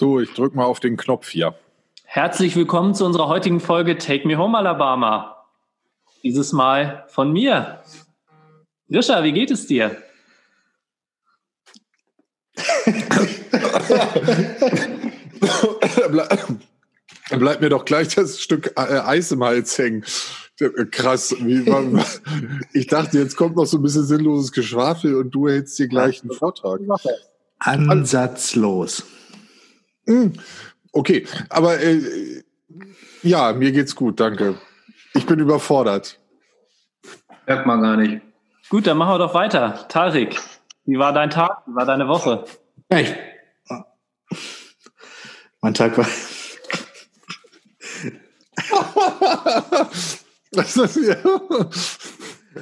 So, ich drück mal auf den Knopf hier. Herzlich willkommen zu unserer heutigen Folge Take Me Home Alabama. Dieses Mal von mir. Grisha, wie geht es dir? Da bleibt mir doch gleich das Stück äh, Eis im Hals hängen. Krass. ich dachte, jetzt kommt noch so ein bisschen sinnloses Geschwafel und du hältst dir gleich einen Vortrag. Ansatzlos. Hm. Okay, aber äh, ja, mir geht's gut, danke. Ich bin überfordert. Merkt man gar nicht. Gut, dann machen wir doch weiter. Tarik, wie war dein Tag? Wie war deine Woche? Ja, ich, mein Tag war.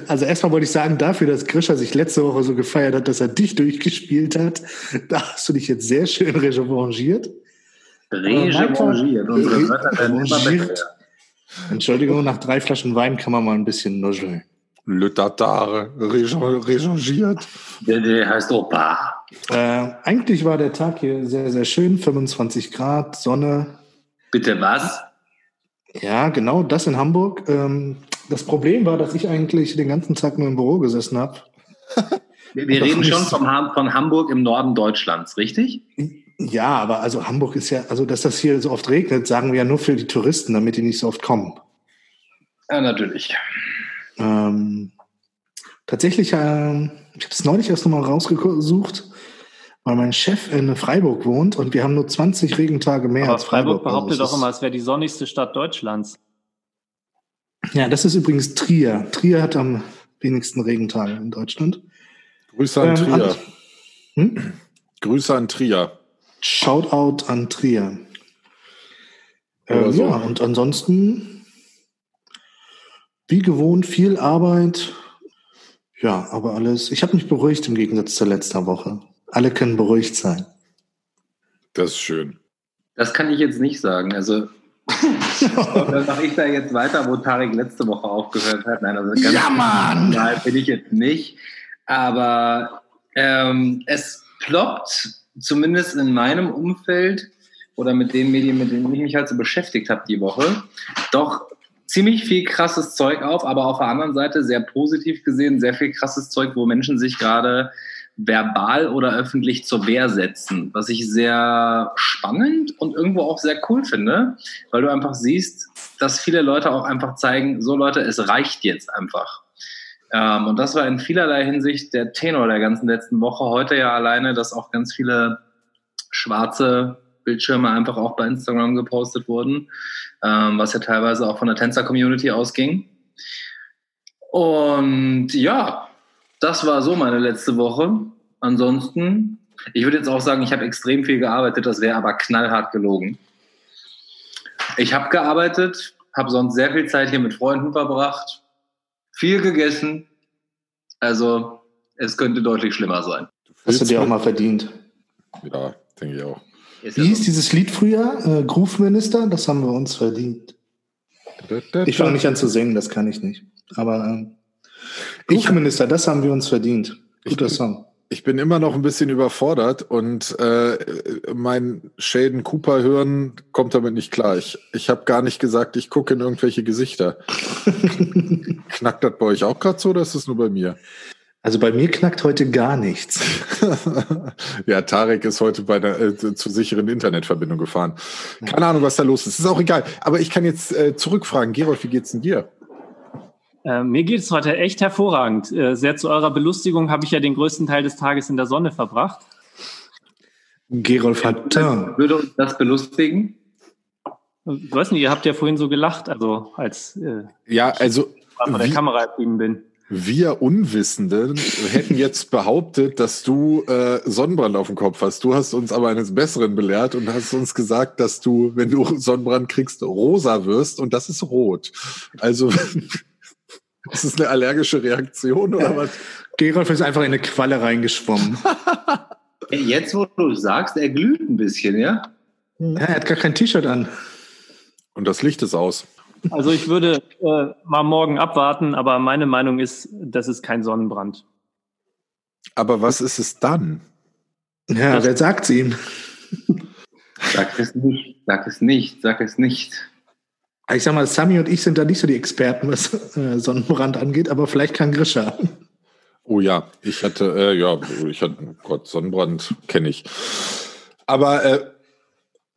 Also erstmal wollte ich sagen, dafür, dass Grisha sich letzte Woche so gefeiert hat, dass er dich durchgespielt hat, da hast du dich jetzt sehr schön revanchiert. Revanchiert. Unsere Wörter werden immer besser. Entschuldigung, nach drei Flaschen Wein kann man mal ein bisschen nuscheln. Le Tatare, revanchiert. Der, der heißt Opa. Äh, eigentlich war der Tag hier sehr, sehr schön. 25 Grad, Sonne. Bitte was? Ja, genau, das in Hamburg. Ähm, das Problem war, dass ich eigentlich den ganzen Tag nur im Büro gesessen habe. Wir, wir reden schon vom, von Hamburg im Norden Deutschlands, richtig? Ja, aber also Hamburg ist ja, also dass das hier so oft regnet, sagen wir ja nur für die Touristen, damit die nicht so oft kommen. Ja, natürlich. Ähm, tatsächlich, ähm, ich habe es neulich erst nochmal rausgesucht, weil mein Chef in Freiburg wohnt und wir haben nur 20 Regentage mehr Aber als Freiburg Freiburg. behauptet doch immer, es wäre die sonnigste Stadt Deutschlands. Ja, das ist übrigens Trier. Trier hat am wenigsten Regentage in Deutschland. Grüße an Ähm, Trier. an- Hm? Grüße an Trier. Shoutout an Trier. Ähm, so. Ja, und ansonsten, wie gewohnt, viel Arbeit. Ja, aber alles. Ich habe mich beruhigt im Gegensatz zur letzten Woche. Alle können beruhigt sein. Das ist schön. Das kann ich jetzt nicht sagen. Also, dann mache ich da jetzt weiter, wo Tarek letzte Woche aufgehört hat. Nein, also ganz Ja, Mann! Nein, bin ich jetzt nicht. Aber ähm, es ploppt, zumindest in meinem Umfeld oder mit den Medien, mit denen ich mich halt so beschäftigt habe die Woche, doch ziemlich viel krasses Zeug auf, aber auf der anderen Seite sehr positiv gesehen, sehr viel krasses Zeug, wo Menschen sich gerade verbal oder öffentlich zur Wehr setzen, was ich sehr spannend und irgendwo auch sehr cool finde, weil du einfach siehst, dass viele Leute auch einfach zeigen, so Leute, es reicht jetzt einfach. Ähm, und das war in vielerlei Hinsicht der Tenor der ganzen letzten Woche. Heute ja alleine, dass auch ganz viele schwarze Bildschirme einfach auch bei Instagram gepostet wurden, ähm, was ja teilweise auch von der Tänzer-Community ausging. Und ja, das war so meine letzte Woche. Ansonsten, ich würde jetzt auch sagen, ich habe extrem viel gearbeitet, das wäre aber knallhart gelogen. Ich habe gearbeitet, habe sonst sehr viel Zeit hier mit Freunden verbracht, viel gegessen. Also es könnte deutlich schlimmer sein. Hast du dir auch mal verdient. Ja, denke ich auch. Ist Wie hieß dieses Lied früher? Äh, Groove Minister? Das haben wir uns verdient. Ich fange nicht an zu singen, das kann ich nicht. Aber ähm, Groove Minister, das haben wir uns verdient. Guter Song. Ich bin immer noch ein bisschen überfordert und äh, mein Shaden Cooper hören kommt damit nicht klar. Ich, ich habe gar nicht gesagt, ich gucke in irgendwelche Gesichter. Knackt das bei euch auch gerade so oder ist das nur bei mir? Also bei mir knackt heute gar nichts. ja, Tarek ist heute bei der äh, zur sicheren Internetverbindung gefahren. Keine Ahnung, was da los ist. Ist auch egal. Aber ich kann jetzt äh, zurückfragen. Gerold, wie geht's denn dir? Äh, mir geht es heute echt hervorragend. Äh, sehr zu eurer Belustigung habe ich ja den größten Teil des Tages in der Sonne verbracht. Gerolf hat. Würde uns das belustigen? Ich weiß nicht, ihr habt ja vorhin so gelacht, also als äh, Ja, also ich vor der Wie- Kamera erschienen bin. wir Unwissenden hätten jetzt behauptet, dass du äh, Sonnenbrand auf dem Kopf hast. Du hast uns aber eines Besseren belehrt und hast uns gesagt, dass du, wenn du Sonnenbrand kriegst, rosa wirst und das ist rot. Also ist es eine allergische Reaktion oder was? Gerolf ist einfach in eine Qualle reingeschwommen. Jetzt, wo du sagst, er glüht ein bisschen, ja? Ja, er hat gar kein T-Shirt an. Und das Licht ist aus. Also ich würde äh, mal morgen abwarten, aber meine Meinung ist, das ist kein Sonnenbrand. Aber was ist es dann? Ja, Das- wer sagt's ihm? Sag es nicht, sag es nicht, sag es nicht. Ich sag mal, Sami und ich sind da nicht so die Experten, was äh, Sonnenbrand angeht, aber vielleicht kann Grisha. Oh ja, ich hatte, äh, ja, ich hatte, oh Gott, Sonnenbrand kenne ich. Aber, äh,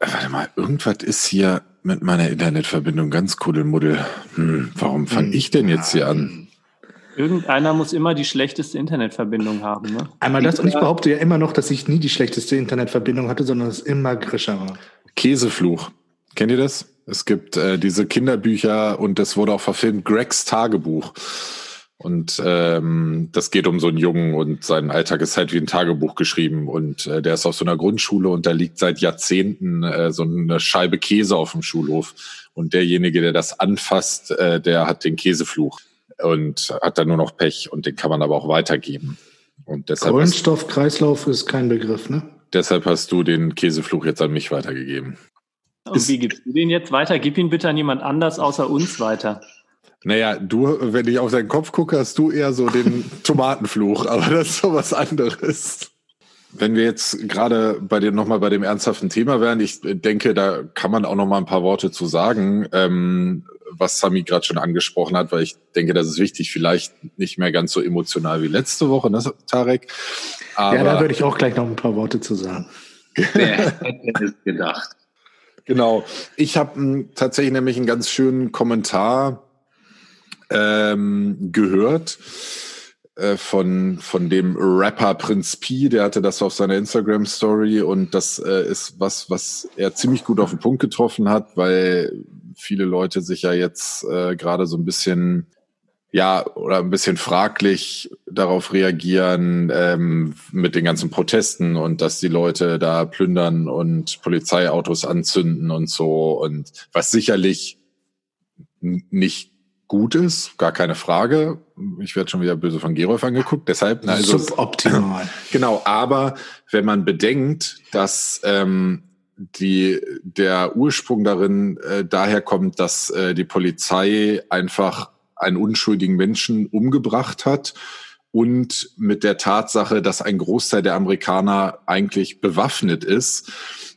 warte mal, irgendwas ist hier mit meiner Internetverbindung ganz kuddelmuddel. Hm, warum fange hm. ich denn jetzt hier an? Irgendeiner muss immer die schlechteste Internetverbindung haben. Ne? Einmal das und ich behaupte ja immer noch, dass ich nie die schlechteste Internetverbindung hatte, sondern es immer Grisha war. Käsefluch. Kennt ihr das? Es gibt äh, diese Kinderbücher und es wurde auch verfilmt, Gregs Tagebuch. Und ähm, das geht um so einen Jungen und sein Alltag ist halt wie ein Tagebuch geschrieben. Und äh, der ist auf so einer Grundschule und da liegt seit Jahrzehnten äh, so eine Scheibe Käse auf dem Schulhof. Und derjenige, der das anfasst, äh, der hat den Käsefluch und hat dann nur noch Pech und den kann man aber auch weitergeben. Und deshalb Kohlenstoffkreislauf ist kein Begriff, ne? Deshalb hast du den Käsefluch jetzt an mich weitergegeben. Und wie gibst du den jetzt weiter? Gib ihn bitte an jemand anders außer uns weiter. Naja, du, wenn ich auf deinen Kopf gucke, hast du eher so den Tomatenfluch, aber das ist so was anderes. Wenn wir jetzt gerade bei dem nochmal bei dem ernsthaften Thema wären, ich denke, da kann man auch noch mal ein paar Worte zu sagen, ähm, was Sami gerade schon angesprochen hat, weil ich denke, das ist wichtig, vielleicht nicht mehr ganz so emotional wie letzte Woche, ne, Tarek? Aber ja, da würde ich auch gleich noch ein paar Worte zu sagen. Wer hätte es gedacht? Genau. Ich habe hm, tatsächlich nämlich einen ganz schönen Kommentar ähm, gehört äh, von, von dem Rapper Prinz P, der hatte das auf seiner Instagram Story und das äh, ist was, was er ziemlich gut auf den Punkt getroffen hat, weil viele Leute sich ja jetzt äh, gerade so ein bisschen ja, oder ein bisschen fraglich darauf reagieren ähm, mit den ganzen Protesten und dass die Leute da plündern und Polizeiautos anzünden und so und was sicherlich nicht gut ist, gar keine Frage. Ich werde schon wieder böse von Gerolf angeguckt, deshalb. Na, also, Suboptimal. Genau, aber wenn man bedenkt, dass ähm, die, der Ursprung darin äh, daher kommt, dass äh, die Polizei einfach einen unschuldigen Menschen umgebracht hat und mit der Tatsache, dass ein Großteil der Amerikaner eigentlich bewaffnet ist,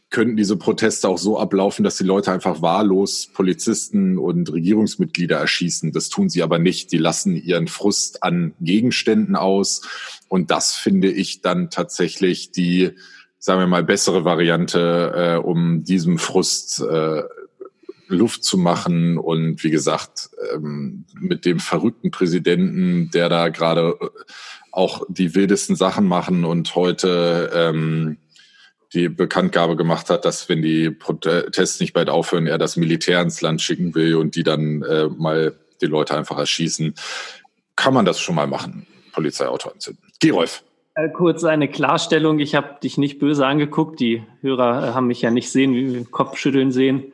könnten diese Proteste auch so ablaufen, dass die Leute einfach wahllos Polizisten und Regierungsmitglieder erschießen. Das tun sie aber nicht. Die lassen ihren Frust an Gegenständen aus. Und das finde ich dann tatsächlich die, sagen wir mal, bessere Variante, äh, um diesem Frust äh, Luft zu machen. Und wie gesagt, ähm, mit dem verrückten Präsidenten, der da gerade auch die wildesten Sachen machen und heute ähm, die Bekanntgabe gemacht hat, dass wenn die Protests nicht bald aufhören, er das Militär ins Land schicken will und die dann äh, mal die Leute einfach erschießen, kann man das schon mal machen, Polizeiauto anzünden. Gerolf. Äh, kurz eine Klarstellung. Ich habe dich nicht böse angeguckt. Die Hörer äh, haben mich ja nicht sehen, wie wir Kopfschütteln sehen.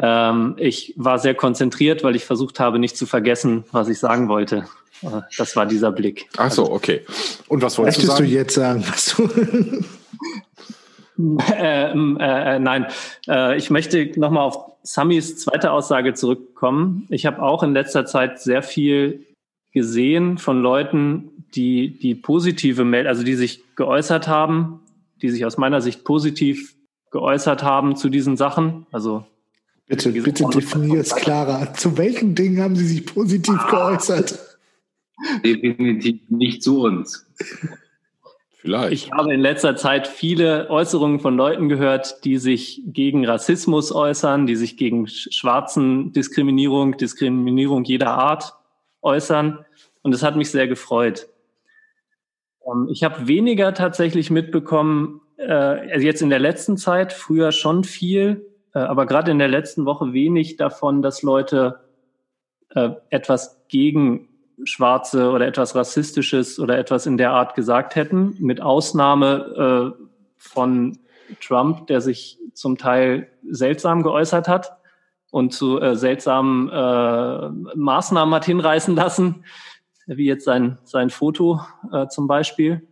Ähm, ich war sehr konzentriert, weil ich versucht habe, nicht zu vergessen, was ich sagen wollte. Äh, das war dieser Blick. Ach so, okay. Und was wolltest Möchtest du, du jetzt sagen, was du Äh, äh, äh, nein, äh, ich möchte nochmal auf Samis zweite Aussage zurückkommen. Ich habe auch in letzter Zeit sehr viel gesehen von Leuten, die die positive Meldung, also die sich geäußert haben, die sich aus meiner Sicht positiv geäußert haben zu diesen Sachen. Also bitte, bitte definier es klarer. Zu welchen Dingen haben Sie sich positiv ah. geäußert? Definitiv nicht zu uns. Vielleicht. Ich habe in letzter Zeit viele Äußerungen von Leuten gehört, die sich gegen Rassismus äußern, die sich gegen schwarzen Diskriminierung, Diskriminierung jeder Art äußern. Und es hat mich sehr gefreut. Ähm, ich habe weniger tatsächlich mitbekommen, äh, also jetzt in der letzten Zeit, früher schon viel, aber gerade in der letzten Woche wenig davon, dass Leute äh, etwas gegen Schwarze oder etwas Rassistisches oder etwas in der Art gesagt hätten, mit Ausnahme äh, von Trump, der sich zum Teil seltsam geäußert hat und zu äh, seltsamen äh, Maßnahmen hat hinreißen lassen, wie jetzt sein, sein Foto äh, zum Beispiel.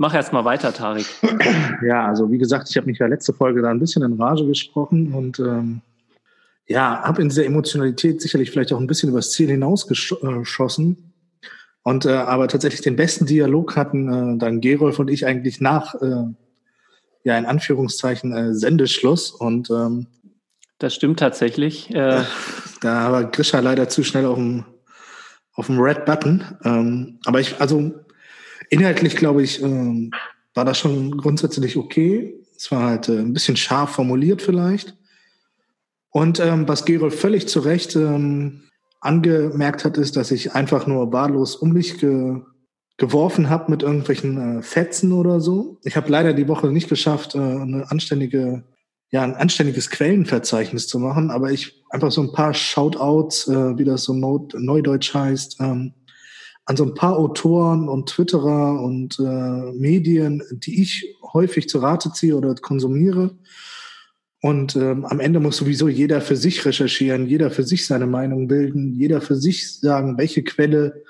Mach erst mal weiter, Tarik. Ja, also wie gesagt, ich habe mich ja letzte Folge da ein bisschen in Rage gesprochen und ähm, ja, habe in dieser Emotionalität sicherlich vielleicht auch ein bisschen übers Ziel hinausgeschossen. Und äh, aber tatsächlich den besten Dialog hatten äh, dann Gerolf und ich eigentlich nach, äh, ja in Anführungszeichen äh, Sendeschluss und ähm, das stimmt tatsächlich. Äh, da war Grisha leider zu schnell auf dem auf dem Red Button. Ähm, aber ich, also inhaltlich glaube ich, ähm, war das schon grundsätzlich okay. Es war halt äh, ein bisschen scharf formuliert vielleicht. Und ähm, was Gerolf völlig zu Recht ähm, angemerkt hat, ist, dass ich einfach nur wahllos um mich ge geworfen habe mit irgendwelchen äh, Fetzen oder so. Ich habe leider die Woche nicht geschafft, äh, eine anständige, ja, ein anständiges Quellenverzeichnis zu machen, aber ich einfach so ein paar Shoutouts, äh, wie das so Neudeutsch heißt, ähm, an so ein paar Autoren und Twitterer und äh, Medien, die ich häufig zu Rate ziehe oder konsumiere. Und ähm, am Ende muss sowieso jeder für sich recherchieren, jeder für sich seine Meinung bilden, jeder für sich sagen, welche Quelle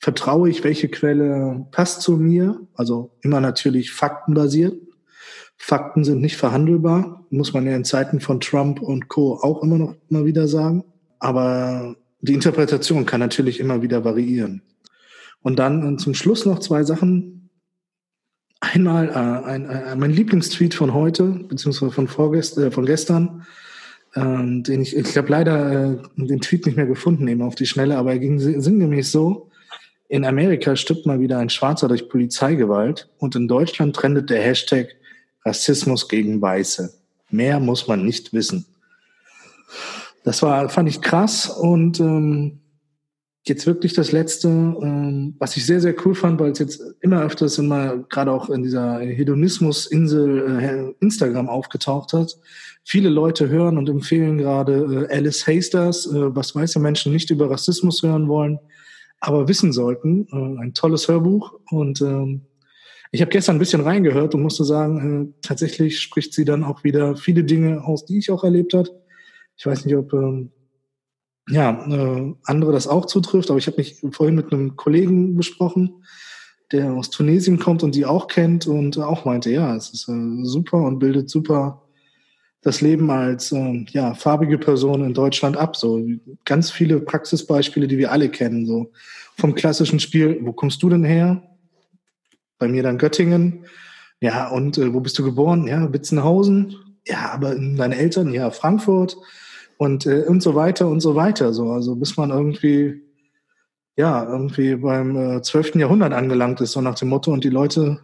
vertraue ich, welche Quelle passt zu mir. Also immer natürlich faktenbasiert. Fakten sind nicht verhandelbar, muss man ja in Zeiten von Trump und Co. auch immer noch mal wieder sagen. Aber die Interpretation kann natürlich immer wieder variieren. Und dann äh, zum Schluss noch zwei Sachen. Einmal äh, ein, ein, mein Lieblingstweet von heute, beziehungsweise von, vorgest äh, von gestern, ähm, den ich, ich habe leider äh, den Tweet nicht mehr gefunden, eben auf die Schnelle, aber er ging sinngemäß so, in Amerika stirbt mal wieder ein Schwarzer durch Polizeigewalt und in Deutschland trendet der Hashtag Rassismus gegen Weiße. Mehr muss man nicht wissen. Das war, fand ich krass und ähm, jetzt wirklich das letzte, ähm, was ich sehr, sehr cool fand, weil es jetzt immer öfters immer, gerade auch in dieser Hedonismus-Insel äh, Instagram aufgetaucht hat. Viele Leute hören und empfehlen gerade äh, Alice Hasters, äh, was weiße Menschen nicht über Rassismus hören wollen aber wissen sollten. Äh, ein tolles Hörbuch. Und ähm, ich habe gestern ein bisschen reingehört und musste sagen, äh, tatsächlich spricht sie dann auch wieder viele Dinge aus, die ich auch erlebt habe. Ich weiß nicht, ob ähm, ja, äh, andere das auch zutrifft, aber ich habe mich vorhin mit einem Kollegen besprochen, der aus Tunesien kommt und die auch kennt und auch meinte, ja, es ist äh, super und bildet super das Leben als äh, ja, farbige Person in Deutschland ab. So ganz viele Praxisbeispiele, die wir alle kennen. So vom klassischen Spiel, wo kommst du denn her? Bei mir dann Göttingen. Ja, und äh, wo bist du geboren? Ja, Witzenhausen. Ja, aber deine Eltern, ja, Frankfurt und äh, und so weiter und so weiter. So, also bis man irgendwie ja irgendwie beim äh, 12. Jahrhundert angelangt ist, so nach dem Motto und die Leute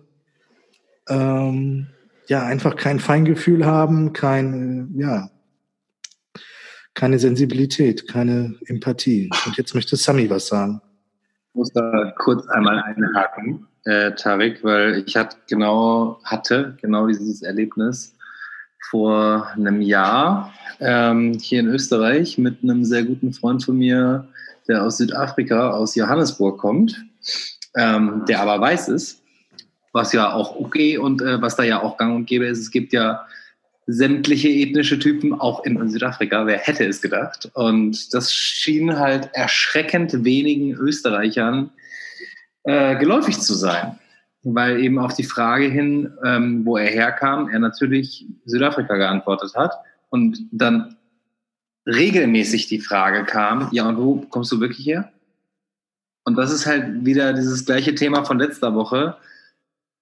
ähm, ja einfach kein Feingefühl haben, kein, ja, keine Sensibilität, keine Empathie. Und jetzt möchte Sami was sagen. Ich muss da kurz einmal einhaken, äh, Tarek, weil ich hatte genau, hatte genau dieses Erlebnis vor einem Jahr ähm, hier in Österreich mit einem sehr guten Freund von mir, der aus Südafrika, aus Johannesburg kommt, ähm, der aber weiß ist was ja auch okay und äh, was da ja auch gang und gäbe ist. Es gibt ja sämtliche ethnische Typen, auch in Südafrika. Wer hätte es gedacht? Und das schien halt erschreckend wenigen Österreichern äh, geläufig zu sein. Weil eben auf die Frage hin, ähm, wo er herkam, er natürlich Südafrika geantwortet hat. Und dann regelmäßig die Frage kam, ja, und wo kommst du wirklich her? Und das ist halt wieder dieses gleiche Thema von letzter Woche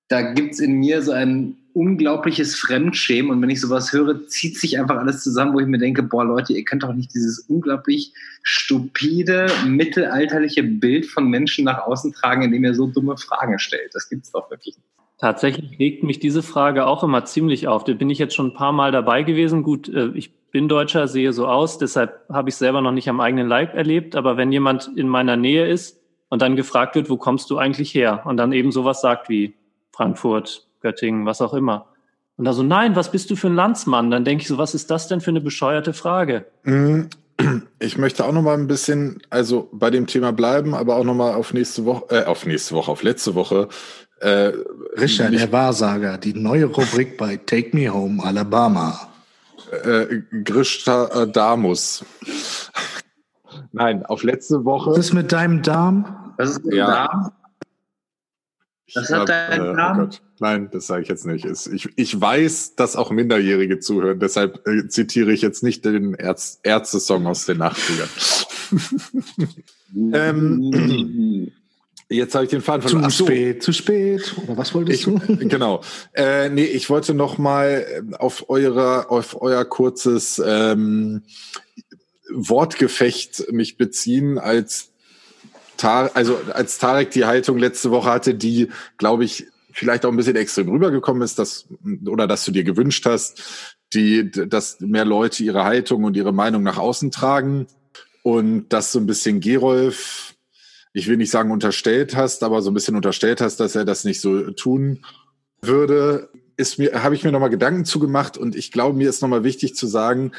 da gibt es in mir so ein unglaubliches Fremdschämen und wenn ich sowas höre, zieht sich einfach alles zusammen, wo ich mir denke, boah Leute, ihr könnt doch nicht dieses unglaublich stupide, mittelalterliche Bild von Menschen nach außen tragen, indem ihr so dumme Fragen stellt. Das gibt's doch wirklich nicht. Tatsächlich regt mich diese Frage auch immer ziemlich auf. Da bin ich jetzt schon ein paar Mal dabei gewesen. Gut, äh, ich bin Deutscher, sehe so aus, deshalb habe ich selber noch nicht am eigenen Leib erlebt. Aber wenn jemand in meiner Nähe ist und dann gefragt wird, wo kommst du eigentlich her? Und dann eben sowas sagt wie, Frankfurt, Göttingen, was auch immer. Und da so, nein, was bist du für ein Landsmann? Dann denke ich so, was ist das denn für eine bescheuerte Frage? Mhm. Ich möchte auch noch mal ein bisschen, also bei dem Thema bleiben, aber auch noch mal auf nächste Woche, äh, auf nächste Woche, auf letzte Woche. Äh, Richard, der Wahrsager, die neue Rubrik bei Take Me Home Alabama. Äh, Grishta Damus. Nein, auf letzte Woche. Was ist mit deinem Darm? Was ist mit ja. Darm? Das hat deinen äh, Namen? Oh Nein, das sage ich jetzt nicht. Ich, ich weiß, dass auch Minderjährige zuhören, deshalb äh, zitiere ich jetzt nicht den Erz, Ärzte-Song aus den 80ern. ähm, Jetzt habe ich den Faden verloren. Zu spät, zu spät. Oder was wolltest ich, du? Genau. Äh, nee, ich wollte noch mal auf eure, auf euer kurzes ähm, Wortgefecht mich beziehen, als Tar also als Tarek die Haltung letzte Woche hatte, die, glaube ich, vielleicht auch ein bisschen extrem rübergekommen ist, dass, oder dass du dir gewünscht hast, die, dass mehr Leute ihre Haltung und ihre Meinung nach außen tragen und dass so ein bisschen Gerolf, ich will nicht sagen unterstellt hast, aber so ein bisschen unterstellt hast, dass er das nicht so tun würde, ist mir, habe ich mir nochmal Gedanken zugemacht und ich glaube, mir ist nochmal wichtig zu sagen,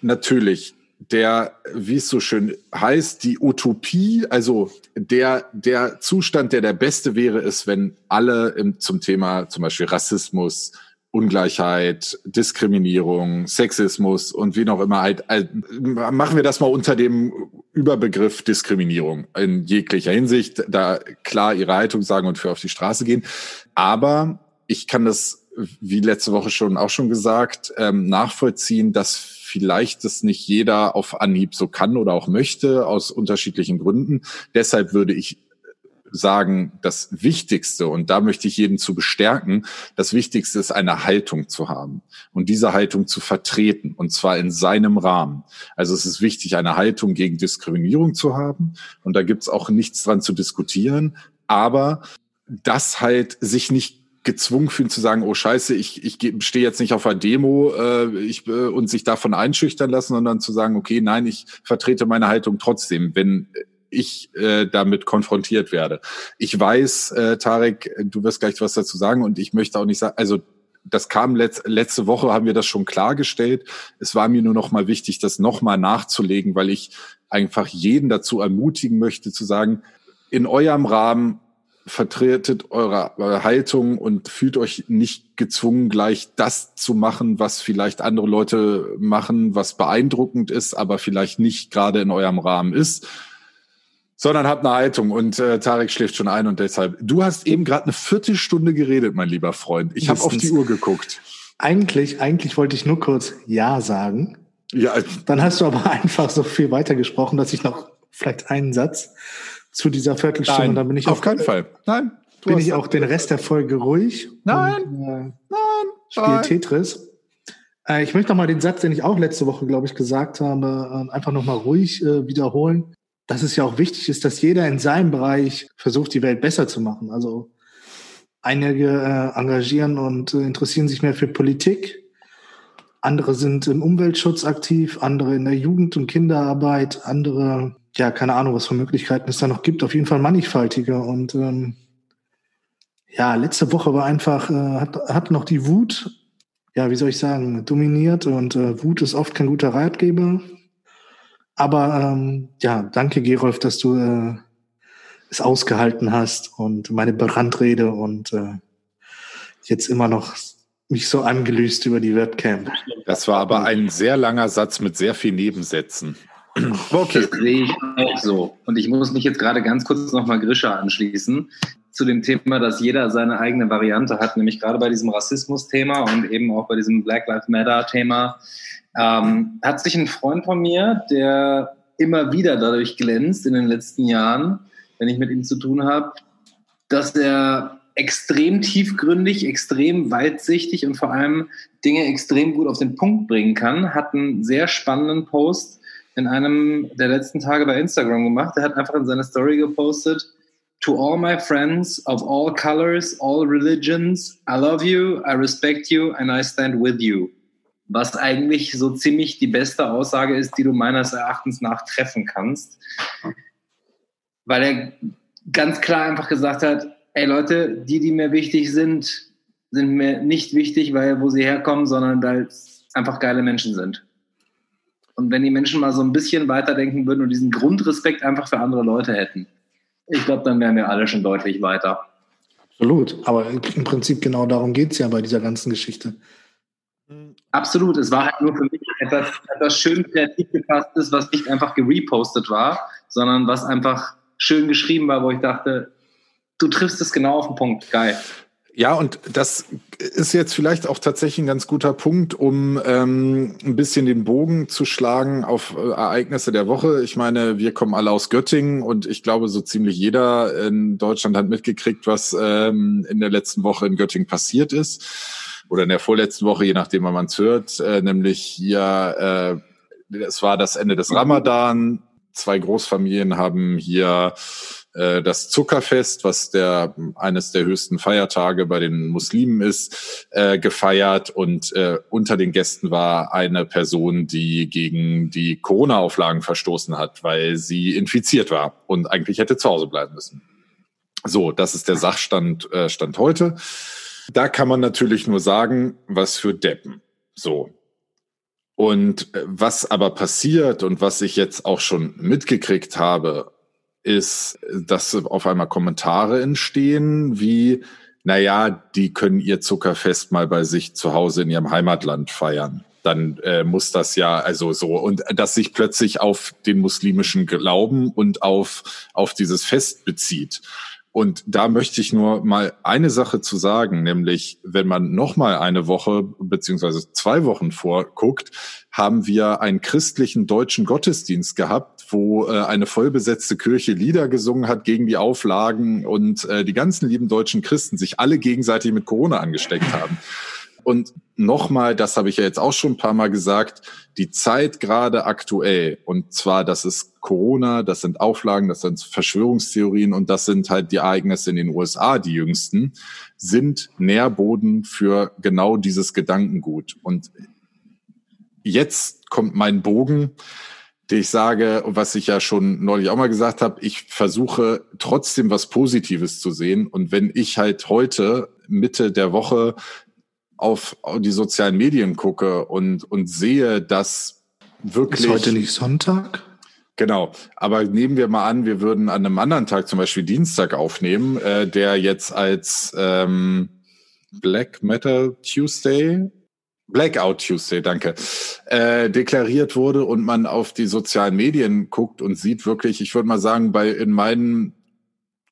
natürlich, der, wie es so schön heißt, die Utopie, also der, der Zustand, der der beste wäre, ist, wenn alle im, zum Thema zum Beispiel Rassismus, Ungleichheit, Diskriminierung, Sexismus und wie noch immer halt, halt, machen wir das mal unter dem Überbegriff Diskriminierung in jeglicher Hinsicht, da klar ihre Haltung sagen und für auf die Straße gehen. Aber ich kann das, wie letzte Woche schon auch schon gesagt, ähm, nachvollziehen, dass vielleicht das nicht jeder auf Anhieb so kann oder auch möchte, aus unterschiedlichen Gründen. Deshalb würde ich sagen, das Wichtigste, und da möchte ich jeden zu bestärken, das Wichtigste ist eine Haltung zu haben und diese Haltung zu vertreten, und zwar in seinem Rahmen. Also es ist wichtig, eine Haltung gegen Diskriminierung zu haben, und da gibt es auch nichts dran zu diskutieren, aber das halt sich nicht gezwungen fühlen zu sagen, oh Scheiße, ich, ich stehe jetzt nicht auf einer Demo äh, ich, äh, und sich davon einschüchtern lassen, sondern zu sagen, okay, nein, ich vertrete meine Haltung trotzdem, wenn ich äh, damit konfrontiert werde. Ich weiß, äh, Tarek, du wirst gleich was dazu sagen und ich möchte auch nicht sagen, also das kam letz, letzte Woche, haben wir das schon klargestellt. Es war mir nur noch mal wichtig, das noch mal nachzulegen, weil ich einfach jeden dazu ermutigen möchte, zu sagen, in eurem Rahmen vertretet eure, Haltung und fühlt euch nicht gezwungen, gleich das zu machen, was vielleicht andere Leute machen, was beeindruckend ist, aber vielleicht nicht gerade in eurem Rahmen ist, sondern habt eine Haltung. Und äh, Tarek schläft schon ein und deshalb. Du hast eben gerade eine Viertelstunde geredet, mein lieber Freund. Ich habe auf die Uhr geguckt. Eigentlich, eigentlich wollte ich nur kurz Ja sagen. Ja. Dann hast du aber einfach so viel weitergesprochen, dass ich noch vielleicht einen Satz zu dieser Viertelstunde. Nein, dann bin ich auf auch, keinen Fall. Nein. Bin ich auch den Rest der Folge ruhig. Nein. Und, äh, nein. Spiel nein. Tetris. Äh, ich möchte noch mal den Satz, den ich auch letzte Woche, glaube ich, gesagt habe, äh, einfach noch mal ruhig äh, wiederholen. Dass es ja auch wichtig ist, dass jeder in seinem Bereich versucht, die Welt besser zu machen. Also einige äh, engagieren und äh, interessieren sich mehr für Politik. Andere sind im Umweltschutz aktiv, andere in der Jugend- und Kinderarbeit, andere ja, keine Ahnung, was für Möglichkeiten es da noch gibt. Auf jeden Fall mannigfaltiger. Und ähm, ja, letzte Woche war einfach, äh, hat, hat noch die Wut, ja, wie soll ich sagen, dominiert. Und äh, Wut ist oft kein guter Ratgeber. Aber ähm, ja, danke, Gerolf, dass du äh, es ausgehalten hast und meine Brandrede und äh, jetzt immer noch mich so angelöst über die Webcam. Das war aber ein sehr langer Satz mit sehr vielen Nebensätzen. Okay. Das sehe ich auch so. Und ich muss mich jetzt gerade ganz kurz nochmal Grisha anschließen zu dem Thema, dass jeder seine eigene Variante hat, nämlich gerade bei diesem Rassismus-Thema und eben auch bei diesem Black Lives Matter-Thema. Ähm, hat sich ein Freund von mir, der immer wieder dadurch glänzt in den letzten Jahren, wenn ich mit ihm zu tun habe, dass er extrem tiefgründig, extrem weitsichtig und vor allem Dinge extrem gut auf den Punkt bringen kann, hat einen sehr spannenden Post in einem der letzten Tage bei Instagram gemacht. Er hat einfach in seine Story gepostet, To all my friends of all colors, all religions, I love you, I respect you and I stand with you. Was eigentlich so ziemlich die beste Aussage ist, die du meines Erachtens nach treffen kannst. Weil er ganz klar einfach gesagt hat, ey Leute, die, die mir wichtig sind, sind mir nicht wichtig, weil wo sie herkommen, sondern weil es einfach geile Menschen sind. Und wenn die Menschen mal so ein bisschen weiterdenken würden und diesen Grundrespekt einfach für andere Leute hätten, ich glaube, dann wären wir alle schon deutlich weiter. Absolut. Aber im Prinzip genau darum geht es ja bei dieser ganzen Geschichte. Absolut. Es war halt nur für mich etwas, etwas schön kreativ gefasstes, was nicht einfach gerepostet war, sondern was einfach schön geschrieben war, wo ich dachte, du triffst es genau auf den Punkt. Geil. Ja, und das ist jetzt vielleicht auch tatsächlich ein ganz guter Punkt, um ähm, ein bisschen den Bogen zu schlagen auf äh, Ereignisse der Woche. Ich meine, wir kommen alle aus Göttingen und ich glaube, so ziemlich jeder in Deutschland hat mitgekriegt, was ähm, in der letzten Woche in Göttingen passiert ist. Oder in der vorletzten Woche, je nachdem, wann man es hört, äh, nämlich hier, äh, es war das Ende des Ramadan. Zwei Großfamilien haben hier das Zuckerfest, was der eines der höchsten Feiertage bei den Muslimen ist, äh, gefeiert und äh, unter den Gästen war eine Person, die gegen die Corona-Auflagen verstoßen hat, weil sie infiziert war und eigentlich hätte zu Hause bleiben müssen. So, das ist der Sachstand äh, Stand heute. Da kann man natürlich nur sagen, was für Deppen. So, und äh, was aber passiert und was ich jetzt auch schon mitgekriegt habe ist, dass auf einmal Kommentare entstehen wie, naja, die können ihr Zuckerfest mal bei sich zu Hause in ihrem Heimatland feiern. Dann äh, muss das ja, also so, und dass sich plötzlich auf den muslimischen Glauben und auf, auf dieses Fest bezieht. Und da möchte ich nur mal eine Sache zu sagen, nämlich wenn man noch mal eine Woche beziehungsweise zwei Wochen vorguckt, haben wir einen christlichen deutschen Gottesdienst gehabt, wo äh, eine vollbesetzte Kirche Lieder gesungen hat gegen die Auflagen und äh, die ganzen lieben deutschen Christen sich alle gegenseitig mit Corona angesteckt haben. Und nochmal, das habe ich ja jetzt auch schon ein paar Mal gesagt, die Zeit gerade aktuell, und zwar, das ist Corona, das sind Auflagen, das sind Verschwörungstheorien und das sind halt die Ereignisse in den USA, die jüngsten, sind Nährboden für genau dieses Gedankengut. Und jetzt kommt mein Bogen, ich sage, was ich ja schon neulich auch mal gesagt habe, ich versuche trotzdem was Positives zu sehen. Und wenn ich halt heute Mitte der Woche auf die sozialen Medien gucke und, und sehe, dass wirklich. Ist heute nicht Sonntag? Genau, aber nehmen wir mal an, wir würden an einem anderen Tag, zum Beispiel Dienstag aufnehmen, äh, der jetzt als ähm, Black Matter Tuesday, Blackout Tuesday, danke, äh, deklariert wurde und man auf die sozialen Medien guckt und sieht wirklich, ich würde mal sagen, bei in meinen